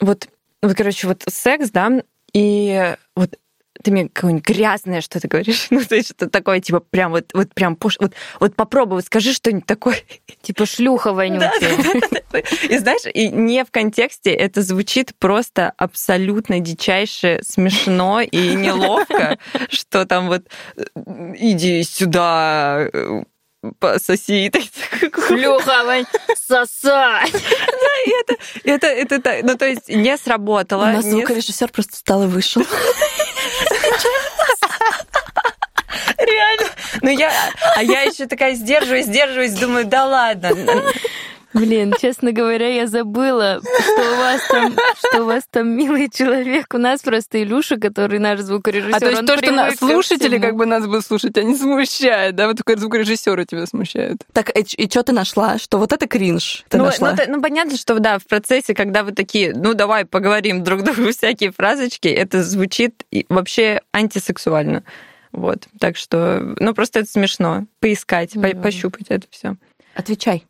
Speaker 4: вот, вот, короче, вот секс, да, и вот ты мне какое-нибудь грязное что-то говоришь, ну, то есть что-то такое, типа, прям вот, вот прям, пош- вот, вот попробуй, вот скажи что-нибудь такое.
Speaker 1: Типа шлюха вонючая.
Speaker 4: И знаешь, и не в контексте это звучит просто абсолютно дичайше смешно и неловко, что там вот иди сюда, пососи.
Speaker 1: Шлюха вонь сосать.
Speaker 4: Это, это, та- ну, то есть не
Speaker 3: У
Speaker 4: сработало.
Speaker 3: нас
Speaker 4: не
Speaker 3: звукорежиссер просто встал и вышел.
Speaker 4: Реально. Ну я, а я еще такая сдерживаюсь, сдерживаюсь, думаю, да ладно.
Speaker 1: Блин, честно говоря, я забыла, что у вас там, что у вас там милый человек. У нас просто Илюша, который наш звукорежиссер.
Speaker 2: А то есть то, что на-
Speaker 1: привык ко
Speaker 2: слушатели как бы нас будут слушать, они смущают, да? Вот только звукорежиссеры тебя смущают.
Speaker 3: Так, и, что ты нашла? Что вот это кринж ты
Speaker 4: ну,
Speaker 3: нашла?
Speaker 4: ну, ты- ну, понятно, что да, в процессе, когда вы такие, ну давай поговорим друг другу всякие фразочки, это звучит и вообще антисексуально. Вот. Так что, ну просто это смешно. Поискать, по-
Speaker 1: Мгм.
Speaker 4: пощупать это все.
Speaker 3: Отвечай.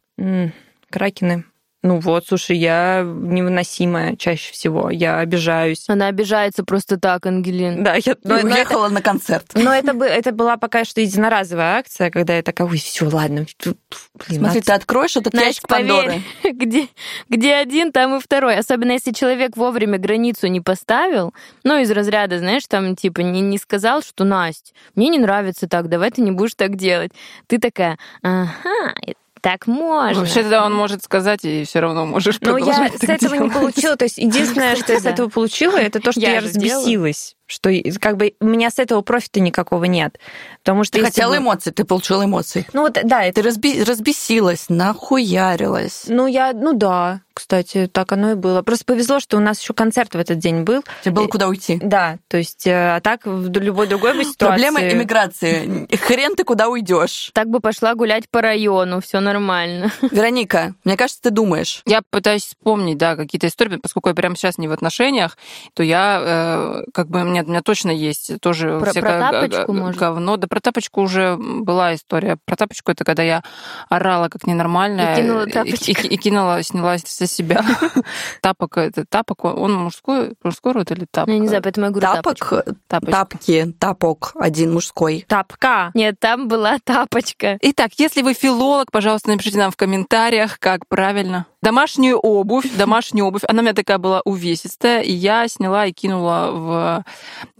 Speaker 4: Кракены. Ну вот, слушай, я невыносимая чаще всего. Я обижаюсь.
Speaker 1: Она обижается просто так, Ангелин.
Speaker 4: Да, я, но, но это,
Speaker 3: уехала на концерт.
Speaker 4: но это, это была пока что единоразовая акция, когда я такая, ой, все, ладно. Блин,
Speaker 3: Смотри, ты откроешь этот
Speaker 1: Настя,
Speaker 3: ящик Пандоры.
Speaker 1: поверь, где, где один, там и второй. Особенно если человек вовремя границу не поставил, ну, из разряда, знаешь, там, типа, не, не сказал, что, Настя, мне не нравится так, давай ты не будешь так делать. Ты такая, ага, так можно.
Speaker 2: Вообще тогда он может сказать, и все равно можешь
Speaker 4: Ну, я с этого не
Speaker 2: делать.
Speaker 4: получила. То есть единственное, что я с
Speaker 1: да.
Speaker 4: этого получила, это то, что
Speaker 1: Я
Speaker 4: разбесилась. Что как бы у меня с этого профита никакого нет. Потому что
Speaker 3: Ты хотела
Speaker 4: бы-
Speaker 3: эмоций, ты получила эмоции.
Speaker 4: Ну вот, да, это...
Speaker 3: Ты разби- разбесилась, нахуярилась.
Speaker 4: Ну, я, ну да, кстати, так оно и было. Просто повезло, что у нас еще концерт в этот день был.
Speaker 3: Тебе было
Speaker 4: И-
Speaker 3: куда уйти.
Speaker 4: Да, то есть, э, а так в любой другой бы ситуации...
Speaker 3: Проблема иммиграции. Хрен ты куда уйдешь.
Speaker 1: Так бы пошла гулять по району, все нормально.
Speaker 3: Вероника, мне кажется, ты думаешь.
Speaker 2: Я пытаюсь вспомнить, да, какие-то истории, поскольку я прямо сейчас не в отношениях, то я, э, как бы, у меня, у меня точно есть тоже
Speaker 1: Про-
Speaker 2: всякое
Speaker 1: про тапочку, может?
Speaker 2: говно. Да про тапочку уже была история. Про тапочку это когда я орала как ненормальная.
Speaker 1: И кинула
Speaker 2: и-
Speaker 1: тапочек.
Speaker 2: И, и кинула, сняла со себя. Тапок, это тапок, он мужской, мужской род или тапок?
Speaker 1: Ну, я не знаю, поэтому я говорю
Speaker 3: Тапок,
Speaker 1: тапочка.
Speaker 2: Тапочка.
Speaker 3: тапки, тапок, один мужской.
Speaker 4: Тапка.
Speaker 1: Нет, там была тапочка.
Speaker 2: Итак, если вы филолог, пожалуйста, напишите нам в комментариях, как правильно. Домашнюю обувь, домашнюю обувь. Она у меня такая была увесистая, и я сняла и кинула в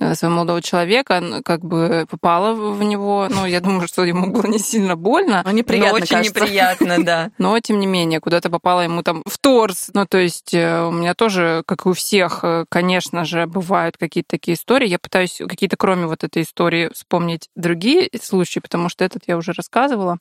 Speaker 2: э, своего молодого человека, как бы попала в в него. Ну, я думаю, что ему было не сильно больно,
Speaker 3: Ну, неприятно,
Speaker 4: Но очень
Speaker 3: кажется.
Speaker 4: неприятно, да.
Speaker 2: но тем не менее, куда-то попала ему там в торс. Ну, то есть э, у меня тоже, как и у всех, э, конечно же, бывают какие-то такие истории. Я пытаюсь какие-то, кроме вот этой истории, вспомнить другие случаи, потому что этот я уже рассказывала.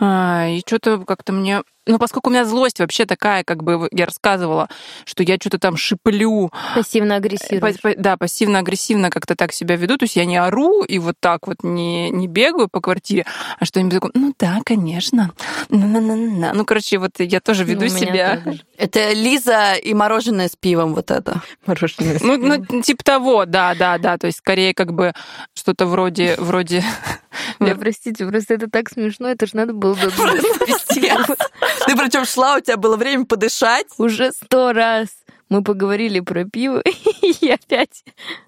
Speaker 2: А, и что-то как-то мне ну, поскольку у меня злость вообще такая, как бы я рассказывала, что я что-то там шиплю.
Speaker 1: Пассивно-агрессивно.
Speaker 2: Па- да, пассивно-агрессивно как-то так себя веду. То есть я не ору и вот так вот не, не бегаю по квартире, а что-нибудь такое, ну да, конечно. На-на-на-на. Ну, короче, вот я тоже веду ну, себя.
Speaker 3: Это Лиза и мороженое с пивом вот это.
Speaker 2: Мороженое с пивом. Ну, ну, типа того, да, да, да. То есть скорее как бы что-то вроде... вроде...
Speaker 1: Ой, простите, просто это так смешно, это же надо было додумать.
Speaker 3: Ты причем шла, у тебя было время подышать.
Speaker 1: Уже сто раз мы поговорили про пиво, и опять...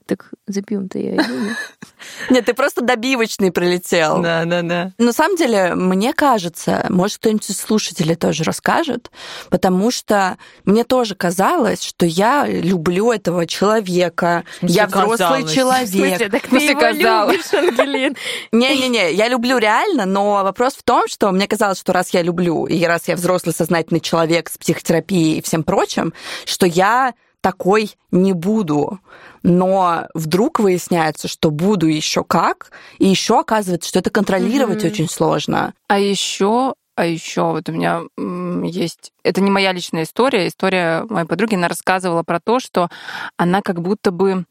Speaker 1: Так за пивом-то я иду.
Speaker 3: Нет, ты просто добивочный прилетел.
Speaker 2: Да, да, да.
Speaker 3: На самом деле, мне кажется, может, кто-нибудь из слушателей тоже расскажет, потому что мне тоже казалось, что я люблю этого человека. Я взрослый человек.
Speaker 1: Так ты его любишь, Ангелин.
Speaker 3: Не-не-не, я люблю реально, но вопрос в том, что мне казалось, что раз я люблю, и раз я взрослый сознательный человек с психотерапией и всем прочим, что я такой не буду. Но вдруг выясняется, что буду еще как, и еще оказывается, что это контролировать mm-hmm. очень сложно.
Speaker 2: А еще а еще вот у меня есть... Это не моя личная история. История моей подруги. Она рассказывала про то, что она как будто бы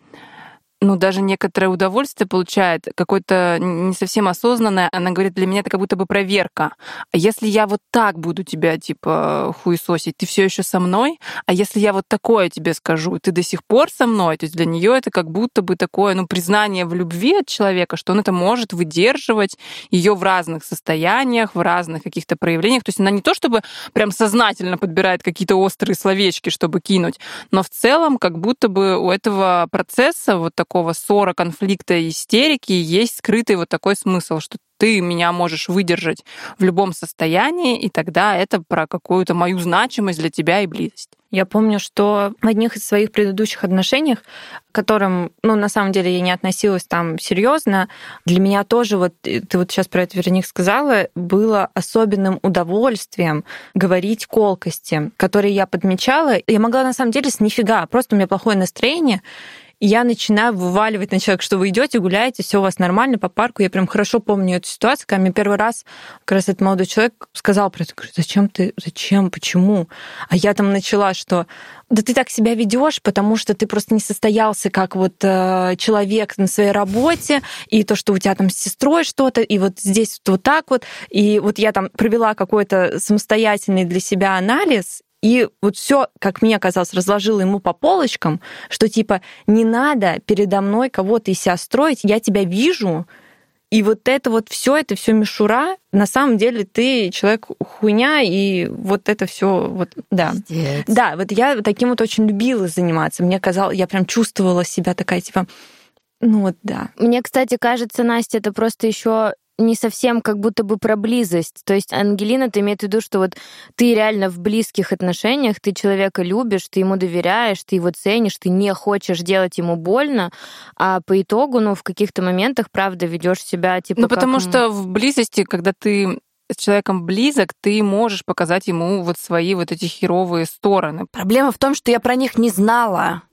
Speaker 2: ну, даже некоторое удовольствие получает, какое-то не совсем осознанное. Она говорит, для меня это как будто бы проверка. А если я вот так буду тебя, типа, хуесосить, ты все еще со мной? А если я вот такое тебе скажу, ты до сих пор со мной? То есть для нее это как будто бы такое, ну, признание в любви от человека, что он это может выдерживать ее в разных состояниях, в разных каких-то проявлениях. То есть она не то чтобы прям сознательно подбирает какие-то острые словечки, чтобы кинуть, но в целом как будто бы у этого процесса вот так такого ссора, конфликта, истерики есть скрытый вот такой смысл, что ты меня можешь выдержать в любом состоянии, и тогда это про какую-то мою значимость для тебя и близость.
Speaker 4: Я помню, что в одних из своих предыдущих отношениях, к которым, ну, на самом деле я не относилась там серьезно, для меня тоже, вот ты вот сейчас про это, Вероник, сказала, было особенным удовольствием говорить колкости, которые я подмечала. Я могла на самом деле с нифига, просто у меня плохое настроение, я начинаю вываливать на человека, что вы идете, гуляете, все у вас нормально по парку. Я прям хорошо помню эту ситуацию, когда мне первый раз как раз этот молодой человек сказал про это. Говорю, зачем ты, зачем, почему? А я там начала, что да ты так себя ведешь, потому что ты просто не состоялся как вот э, человек на своей работе, и то, что у тебя там с сестрой что-то, и вот здесь вот так вот. И вот я там провела какой-то самостоятельный для себя анализ, и вот все, как мне казалось, разложила ему по полочкам, что типа не надо передо мной кого-то из себя строить, я тебя вижу, и вот это вот все, это все мишура, на самом деле ты человек хуйня, и вот это все, вот, да.
Speaker 3: Пиздец.
Speaker 4: Да, вот я таким вот очень любила заниматься. Мне казалось, я прям чувствовала себя такая, типа, ну вот да.
Speaker 1: Мне, кстати, кажется, Настя, это просто еще не совсем как будто бы про близость. То есть Ангелина, ты имеет в виду, что вот ты реально в близких отношениях, ты человека любишь, ты ему доверяешь, ты его ценишь, ты не хочешь делать ему больно, а по итогу, ну, в каких-то моментах, правда, ведешь себя типа.
Speaker 2: Ну, потому как... что в близости, когда ты с человеком близок, ты можешь показать ему вот свои вот эти херовые стороны.
Speaker 3: Проблема в том, что я про них не знала.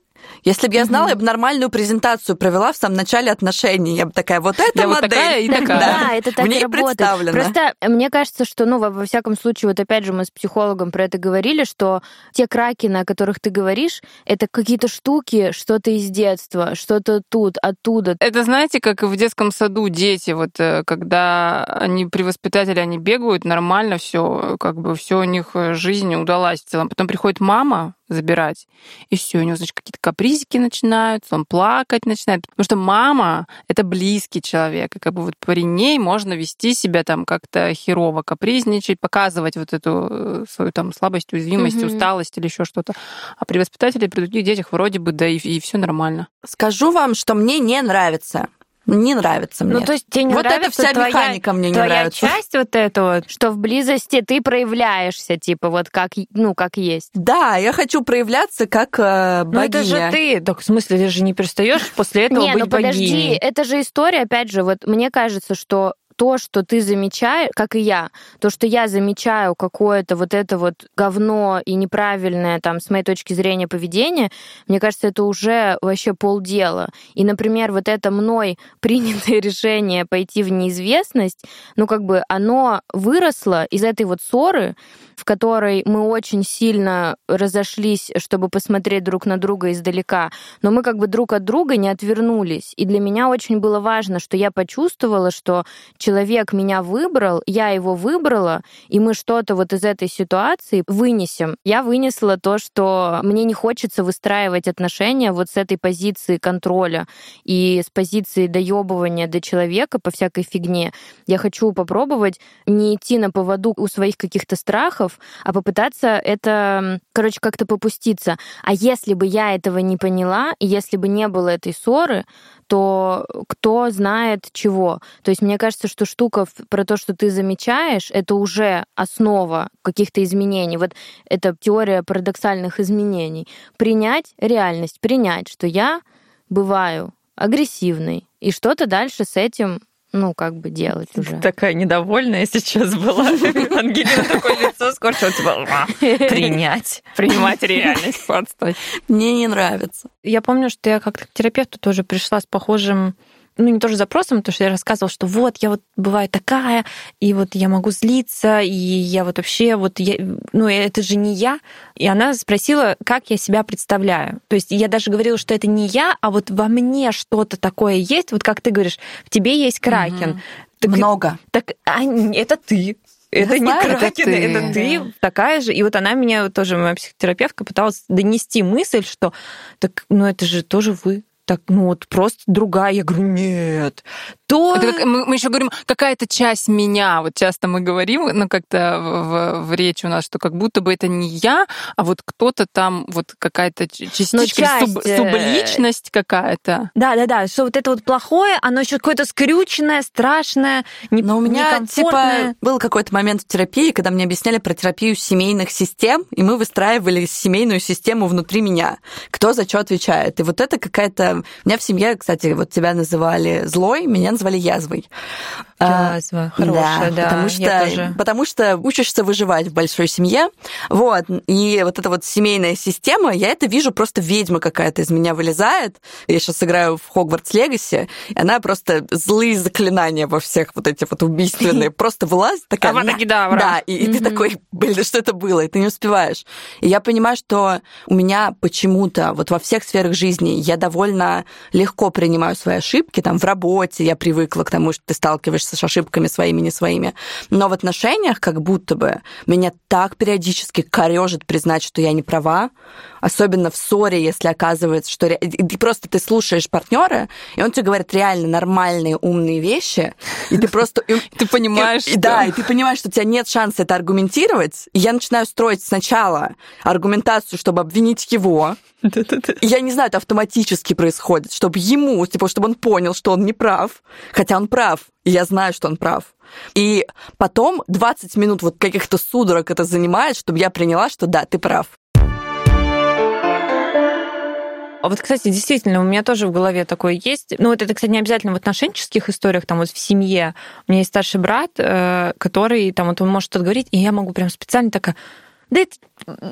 Speaker 3: Если бы я знала, mm-hmm. я бы нормальную презентацию провела в самом начале отношений. Я бы такая, вот эта
Speaker 2: я
Speaker 3: модель.
Speaker 2: Вот такая и
Speaker 1: так,
Speaker 2: такая.
Speaker 1: Да, это так и работает. Просто мне кажется, что, ну, во, во всяком случае, вот опять же мы с психологом про это говорили, что те кракены, о которых ты говоришь, это какие-то штуки, что-то из детства, что-то тут, оттуда.
Speaker 2: Это, знаете, как в детском саду дети, вот э, когда они при воспитателе, они бегают, нормально все, как бы все у них э, жизнь удалась в целом. Потом приходит мама, забирать. И все, у него, значит, какие-то капризики начинаются, он плакать начинает. Потому что мама — это близкий человек. И как бы вот при ней можно вести себя там как-то херово, капризничать, показывать вот эту э, свою там слабость, уязвимость, mm-hmm. усталость или еще что-то. А при воспитателе, при других детях вроде бы, да и, и все нормально.
Speaker 3: Скажу вам, что мне не нравится не нравится мне.
Speaker 1: Ну, то есть тебе не
Speaker 3: вот
Speaker 1: нравится
Speaker 3: эта вся твоя, механика мне не
Speaker 1: твоя
Speaker 3: нравится.
Speaker 1: часть вот эта вот, что в близости ты проявляешься, типа, вот как, ну, как есть.
Speaker 3: Да, я хочу проявляться как э, богиня.
Speaker 4: Ну, это же ты. Так, в смысле, ты же не перестаешь после этого
Speaker 1: не,
Speaker 4: быть
Speaker 1: ну, подожди,
Speaker 4: богиней.
Speaker 1: это же история, опять же, вот мне кажется, что то, что ты замечаешь, как и я, то, что я замечаю какое-то вот это вот говно и неправильное, там, с моей точки зрения, поведение, мне кажется, это уже вообще полдела. И, например, вот это мной принятое решение пойти в неизвестность, ну, как бы оно выросло из этой вот ссоры, в которой мы очень сильно разошлись, чтобы посмотреть друг на друга издалека, но мы как бы друг от друга не отвернулись. И для меня очень было важно, что я почувствовала, что человек меня выбрал, я его выбрала, и мы что-то вот из этой ситуации вынесем. Я вынесла то, что мне не хочется выстраивать отношения вот с этой позиции контроля и с позиции доебывания до человека по всякой фигне. Я хочу попробовать не идти на поводу у своих каких-то страхов, а попытаться это, короче, как-то попуститься. А если бы я этого не поняла, и если бы не было этой ссоры, то кто знает чего. То есть мне кажется, что штука про то, что ты замечаешь, это уже основа каких-то изменений. Вот это теория парадоксальных изменений. Принять реальность, принять, что я бываю агрессивной, и что-то дальше с этим ну, как бы делать уже.
Speaker 4: Такая недовольная сейчас была. Ангелина такое лицо скорчила, типа, принять, принимать реальность, подстать.
Speaker 3: Мне не нравится.
Speaker 4: Я помню, что я как-то к терапевту тоже пришла с похожим ну, не тоже запросом, потому что я рассказывала, что вот я вот бываю такая, и вот я могу злиться, и я вот вообще вот, я, ну, это же не я. И она спросила, как я себя представляю. То есть я даже говорила, что это не я, а вот во мне что-то такое есть, вот как ты говоришь, в тебе есть кракен. Угу.
Speaker 3: Так, Много.
Speaker 4: Так а, это ты. Это я не знаю, Кракен, это ты, это ты да. такая же. И вот она меня тоже, моя психотерапевтка, пыталась донести мысль, что так, ну это же тоже вы так, ну вот просто другая. Я говорю, нет,
Speaker 2: то... Это как, мы, мы еще говорим, какая-то часть меня, вот часто мы говорим, ну как-то в, в речи у нас, что как будто бы это не я, а вот кто-то там, вот какая-то частичка, ну, часть... суб, субличность какая-то.
Speaker 4: Да-да-да, что вот это вот плохое, оно еще какое-то скрюченное, страшное, не,
Speaker 3: Но у меня, типа, был какой-то момент в терапии, когда мне объясняли про терапию семейных систем, и мы выстраивали семейную систему внутри меня. Кто за что отвечает. И вот это какая-то... У меня в семье, кстати, вот тебя называли злой, меня назвали язвой.
Speaker 4: Язва, а, хорошая, да, да.
Speaker 3: Потому что, тоже. потому что учишься выживать в большой семье. Вот. И вот эта вот семейная система, я это вижу, просто ведьма какая-то из меня вылезает. Я сейчас играю в Хогвартс Легаси, и она просто злые заклинания во всех вот эти вот убийственные просто вылазит такая. Да, и ты такой, блин, что это было? И ты не успеваешь. И я понимаю, что у меня почему-то вот во всех сферах жизни я довольно легко принимаю свои ошибки, там в работе я привыкла к тому, что ты сталкиваешься с ошибками своими, не своими. Но в отношениях как будто бы меня так периодически корежит признать, что я не права, особенно в ссоре, если оказывается, что и просто ты слушаешь партнера, и он тебе говорит реально нормальные, умные вещи, и ты просто...
Speaker 2: Ты понимаешь.
Speaker 3: Да, и ты понимаешь, что у тебя нет шанса это аргументировать, и я начинаю строить сначала аргументацию, чтобы обвинить его, я не знаю, это автоматически происходит, чтобы ему, типа, чтобы он понял, что он не прав, хотя он прав, и я знаю, что он прав. И потом 20 минут вот каких-то судорог это занимает, чтобы я приняла, что да, ты прав.
Speaker 4: А вот, кстати, действительно, у меня тоже в голове такое есть. Ну, вот это, кстати, не обязательно в отношенческих историях, там вот в семье. У меня есть старший брат, э, который там вот он может что-то говорить, и я могу прям специально такая, да это,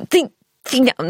Speaker 4: ты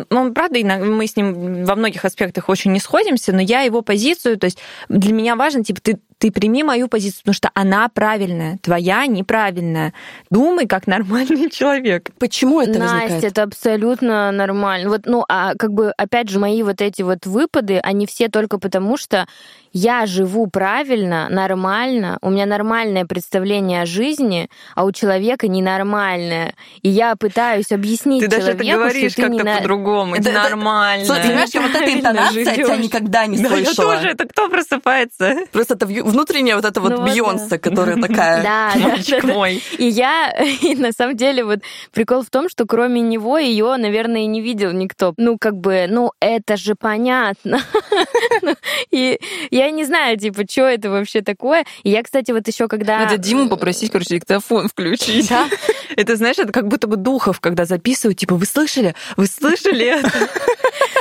Speaker 4: Ну, правда, мы с ним во многих аспектах очень не сходимся, но я его позицию, то есть для меня важно, типа, ты ты прими мою позицию, потому что она правильная, твоя неправильная. Думай как нормальный человек.
Speaker 3: Почему это
Speaker 1: Настя,
Speaker 3: возникает?
Speaker 1: это абсолютно нормально. Вот, ну, а как бы, опять же, мои вот эти вот выпады, они все только потому, что я живу правильно, нормально, у меня нормальное представление о жизни, а у человека ненормальное. И я пытаюсь объяснить
Speaker 4: ты
Speaker 1: человеку,
Speaker 4: даже это говоришь
Speaker 1: что ты
Speaker 4: как-то
Speaker 1: не
Speaker 4: по-другому, это, это нормально.
Speaker 3: Слушай, понимаешь, вот эта интонация тебя никогда не слышала.
Speaker 4: Я тоже, это кто просыпается?
Speaker 3: Просто это внутренняя вот эта вот ну, Бейонсе, да. которая такая...
Speaker 1: Да, мальчик да, мой. И я, и на самом деле, вот прикол в том, что кроме него ее, наверное, и не видел никто. Ну, как бы, ну, это же понятно. И я не знаю, типа, что это вообще такое. И я, кстати, вот еще когда...
Speaker 2: Надо Диму попросить, короче, диктофон включить.
Speaker 4: Да? Это, знаешь, это как будто бы духов, когда записывают, типа, вы слышали? Вы слышали это?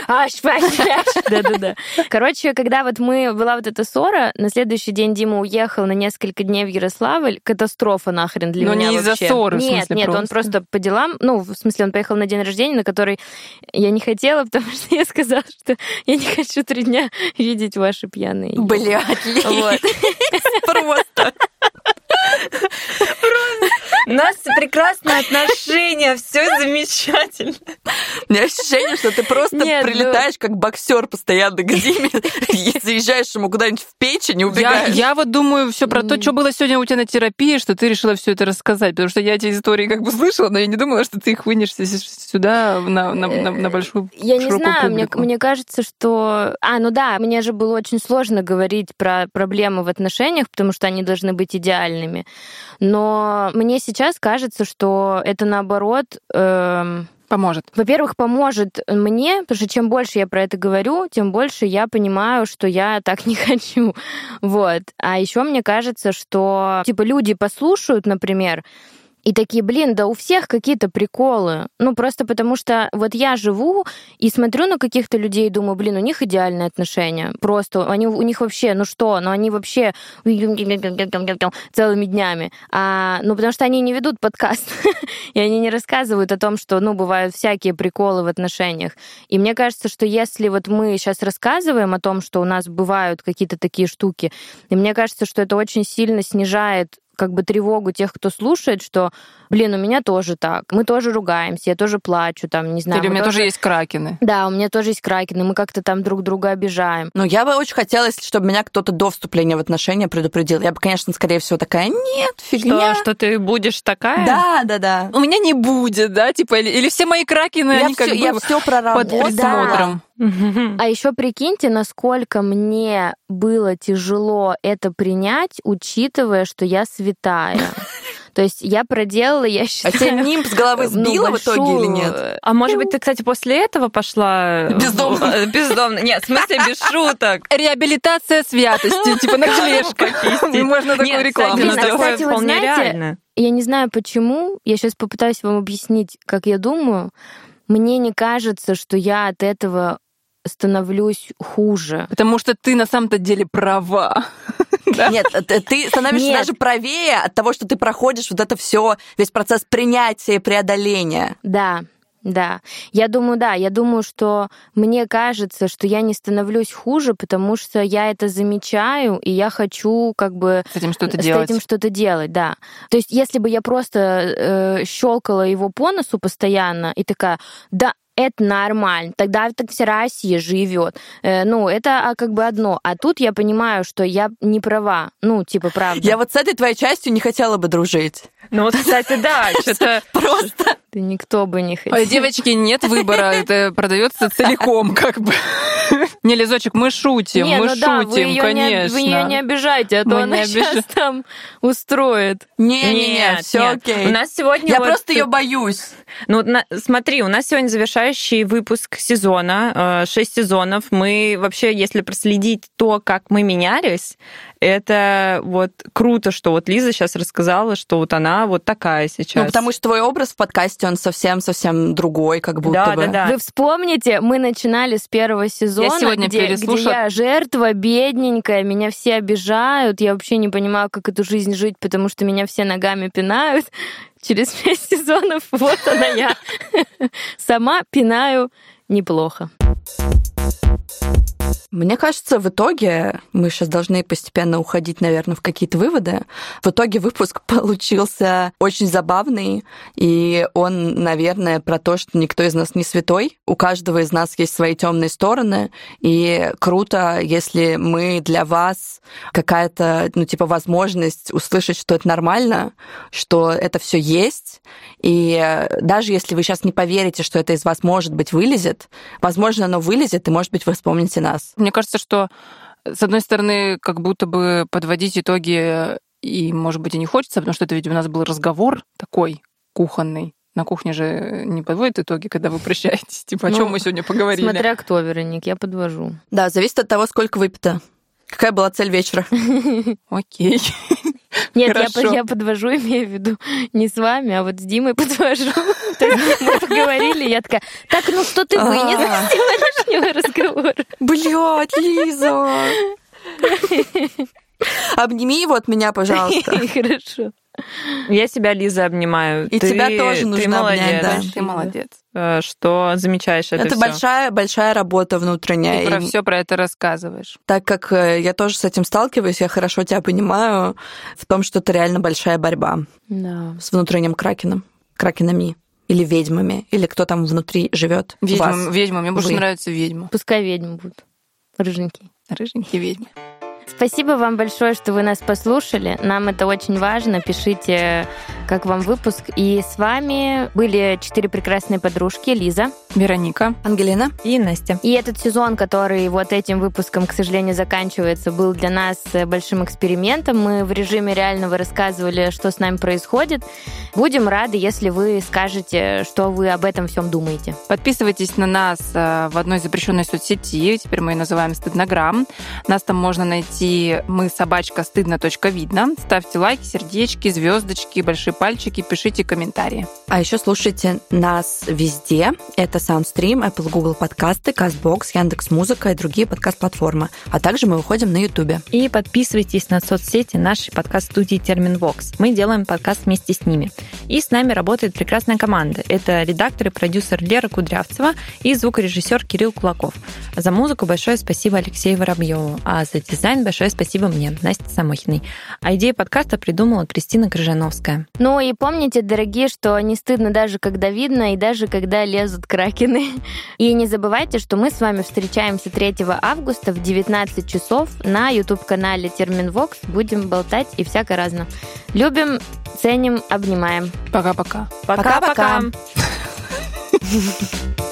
Speaker 1: аш, Да-да-да. Короче, когда вот мы, была вот эта ссора, на следующий день Дима уехал на несколько дней в Ярославль. Катастрофа нахрен для
Speaker 2: Но
Speaker 1: меня
Speaker 2: не из-за ссоры,
Speaker 1: Нет,
Speaker 2: смысле,
Speaker 1: нет, он
Speaker 2: просто.
Speaker 1: просто по делам, ну, в смысле, он поехал на день рождения, на который я не хотела, потому что я сказала, что я не хочу три дня видеть ваши пьяные.
Speaker 3: Блядь,
Speaker 1: Вот.
Speaker 3: просто.
Speaker 4: У нас прекрасные отношения, все замечательно.
Speaker 3: У меня ощущение, что ты просто
Speaker 1: Нет, ну-
Speaker 3: прилетаешь как боксер постоянно к Диме и заезжаешь ему куда-нибудь в печень и
Speaker 2: Я,
Speaker 3: убегаешь.
Speaker 2: я вот думаю все про то, что было сегодня у тебя на терапии, что ты решила все это рассказать, потому что я эти истории как бы слышала, но я не думала, что ты их вынешь сюда на, на, на- на большую
Speaker 1: Я не знаю, мне, мне кажется, что... А, ну да, мне же было очень сложно говорить про проблемы в отношениях, потому что они должны быть идеальными. Но мне сейчас кажется, что это наоборот... эм,
Speaker 2: Поможет.
Speaker 1: Во-первых, поможет мне, потому что чем больше я про это говорю, тем больше я понимаю, что я так не хочу. Вот. А еще мне кажется, что типа люди послушают, например, и такие, блин, да у всех какие-то приколы. Ну, просто потому что вот я живу и смотрю на каких-то людей и думаю, блин, у них идеальные отношения. Просто они, у них вообще, ну что, ну они вообще целыми днями. А, ну, потому что они не ведут подкаст, и они не рассказывают о том, что, ну, бывают всякие приколы в отношениях. И мне кажется, что если вот мы сейчас рассказываем о том, что у нас бывают какие-то такие штуки, и мне кажется, что это очень сильно снижает как бы тревогу тех, кто слушает, что, блин, у меня тоже так, мы тоже ругаемся, я тоже плачу, там, не знаю.
Speaker 2: Или у меня тоже есть кракены.
Speaker 1: Да, у меня тоже есть кракены, мы как-то там друг друга обижаем.
Speaker 3: Ну, я бы очень хотела, если чтобы меня кто-то до вступления в отношения предупредил. Я бы, конечно, скорее всего, такая, нет,
Speaker 4: Что,
Speaker 3: фигня.
Speaker 4: что ты будешь такая?
Speaker 3: Да, да, да.
Speaker 2: У меня не будет, да, типа, или, или все мои кракены,
Speaker 3: Я
Speaker 2: они как
Speaker 3: всё- я
Speaker 2: бы
Speaker 3: все
Speaker 2: под
Speaker 3: проработала.
Speaker 2: присмотром.
Speaker 4: Мгм.
Speaker 1: А еще прикиньте, насколько мне было тяжело это принять, учитывая, что я святая. То есть я проделала, я
Speaker 3: А
Speaker 1: считаю...
Speaker 3: тебя нимб с головы
Speaker 1: ну,
Speaker 3: сбило в итоге или
Speaker 1: большую,
Speaker 3: нет?
Speaker 1: э,
Speaker 4: А может быть, ты, кстати, после этого пошла...
Speaker 3: Бездомно.
Speaker 4: в- Бездомно. Нет, в смысле, без шуток.
Speaker 2: Реабилитация святости, типа на клешках. Можно такую рекламу
Speaker 1: а,
Speaker 2: сделать.
Speaker 4: вполне
Speaker 1: знаете,
Speaker 4: реально.
Speaker 1: Я не знаю почему, я сейчас попытаюсь вам объяснить, как я думаю. Мне не кажется, что я от этого становлюсь хуже.
Speaker 2: Потому что ты на самом-то деле права.
Speaker 3: Нет, т- ты становишься
Speaker 1: Нет.
Speaker 3: даже правее от того, что ты проходишь вот это все, весь процесс принятия и преодоления.
Speaker 1: Да, да. Я думаю, да, я думаю, что мне кажется, что я не становлюсь хуже, потому что я это замечаю, и я хочу как бы
Speaker 2: С этим что-то
Speaker 1: с
Speaker 2: делать.
Speaker 1: этим что-то делать, да. То есть, если бы я просто э, щелкала его по носу постоянно и такая, да, это нормально, тогда так вся Россия живет. Э, ну, это а, как бы одно. А тут я понимаю, что я не права. Ну, типа, правда.
Speaker 3: Я вот с этой твоей частью не хотела бы дружить.
Speaker 4: Ну вот, кстати, да, что-то...
Speaker 3: Просто.
Speaker 1: Ты никто бы не хотел.
Speaker 2: Девочки, нет выбора, это продается целиком, как бы. Не, Лизочек, мы шутим,
Speaker 1: Не,
Speaker 2: мы
Speaker 1: ну да, вы
Speaker 2: шутим,
Speaker 1: не-
Speaker 2: конечно.
Speaker 1: вы ее не обижайте, а то
Speaker 2: Мы
Speaker 1: она сейчас там устроит.
Speaker 3: Не-не-не,
Speaker 4: Нет,
Speaker 3: все
Speaker 4: нет.
Speaker 3: окей.
Speaker 4: У нас сегодня
Speaker 3: Я
Speaker 4: вот-
Speaker 3: просто ее боюсь.
Speaker 4: Ну, на- смотри, у нас сегодня завершающий выпуск сезона, э, шесть сезонов. Мы вообще, если проследить то, как мы менялись, это вот круто, что вот Лиза сейчас рассказала, что вот она вот такая сейчас.
Speaker 3: Ну, потому что твой образ в подкасте, он совсем-совсем другой, как будто
Speaker 4: Да,
Speaker 3: бы.
Speaker 4: да, да.
Speaker 1: Вы вспомните, мы начинали с первого сезона,
Speaker 2: сегодня
Speaker 1: где, где
Speaker 2: переслушала-
Speaker 1: я жертва, бедненькая, меня все обижают, я вообще не понимаю, как эту жизнь жить, потому что меня все ногами пинают. Через пять сезонов вот она я. Сама пинаю неплохо.
Speaker 3: Мне кажется, в итоге, мы сейчас должны постепенно уходить, наверное, в какие-то выводы. В итоге выпуск получился очень забавный, и он, наверное, про то, что никто из нас не святой. У каждого из нас есть свои темные стороны, и круто, если мы для вас какая-то, ну, типа, возможность услышать, что это нормально, что это все есть, и даже если вы сейчас не поверите, что это из вас, может быть, вылезет, возможно, оно вылезет, и, может быть, вы вспомните нас.
Speaker 2: Мне кажется, что с одной стороны, как будто бы подводить итоги и, может быть, и не хочется, потому что это ведь у нас был разговор такой кухонный. На кухне же не подводят итоги, когда вы прощаетесь. Типа, о
Speaker 1: Ну,
Speaker 2: чем мы сегодня поговорили?
Speaker 1: Смотря кто, Вероник, я подвожу.
Speaker 3: Да, зависит от того, сколько выпито. Какая была цель вечера?
Speaker 2: Окей.
Speaker 1: Нет, я,
Speaker 2: Хорошо.
Speaker 1: я подвожу, имею в виду не с вами, а вот с Димой подвожу. То есть мы поговорили, я такая, так, ну что ты вынес
Speaker 3: А.
Speaker 1: из сегодняшнего разговора?
Speaker 3: Блядь, Лиза! Обними его от меня, пожалуйста.
Speaker 1: Хорошо.
Speaker 4: Я себя, Лиза, обнимаю.
Speaker 3: И
Speaker 4: Ты-
Speaker 3: тебя тоже
Speaker 4: ты
Speaker 3: нужно
Speaker 4: молодец,
Speaker 3: обнять, да.
Speaker 2: Ты молодец.
Speaker 4: э, что замечаешь это,
Speaker 3: Это
Speaker 4: всё.
Speaker 3: большая, большая работа внутренняя.
Speaker 2: Ты про все про это рассказываешь.
Speaker 3: Так как э, я тоже с этим сталкиваюсь, я хорошо тебя понимаю в том, что это реально большая борьба
Speaker 1: Да.
Speaker 3: с внутренним кракеном, кракенами или ведьмами, или кто там внутри живет.
Speaker 2: Ведьма,
Speaker 3: Вас.
Speaker 2: ведьма. Мне больше
Speaker 3: Вы.
Speaker 2: нравится ведьма.
Speaker 1: Пускай ведьмы будут. Рыженькие.
Speaker 2: Рыженькие ведьмы.
Speaker 1: Спасибо вам большое, что вы нас послушали. Нам это очень важно. Пишите, как вам выпуск. И с вами были четыре прекрасные подружки. Лиза.
Speaker 2: Вероника.
Speaker 3: Ангелина?
Speaker 4: И Настя.
Speaker 1: И этот сезон, который вот этим выпуском, к сожалению, заканчивается, был для нас э, большим экспериментом. Мы в режиме реального рассказывали, что с нами происходит. Будем рады, если вы скажете, что вы об этом всем думаете.
Speaker 2: Подписывайтесь на нас э, в одной запрещенной соцсети. Теперь мы ее называем Стыднограмм. Нас там можно найти мы собачка стыдно.видно. Ставьте лайки, сердечки, звездочки, большие пальчики, пишите комментарии.
Speaker 3: А еще слушайте нас везде. Это SoundStream, Apple, Google подкасты, CastBox, Яндекс.Музыка и другие подкаст-платформы. А также мы выходим на YouTube.
Speaker 4: И подписывайтесь на соцсети нашей подкаст-студии Терминвокс. Мы делаем подкаст вместе с ними. И с нами работает прекрасная команда. Это редактор и продюсер Лера Кудрявцева и звукорежиссер Кирилл Кулаков. За музыку большое спасибо Алексею Воробьеву, а за дизайн большое спасибо мне, Насте Самохиной. А идею подкаста придумала Кристина Крыжановская.
Speaker 1: Ну и помните, дорогие, что не стыдно даже когда видно и даже когда лезут кракены. И не забывайте, что мы с вами встречаемся 3 августа в 19 часов на YouTube-канале Терминвокс. Будем болтать и всяко разно. Любим, ценим, обнимаем.
Speaker 2: Пока-пока.
Speaker 3: Пока-пока.
Speaker 4: Пока-пока.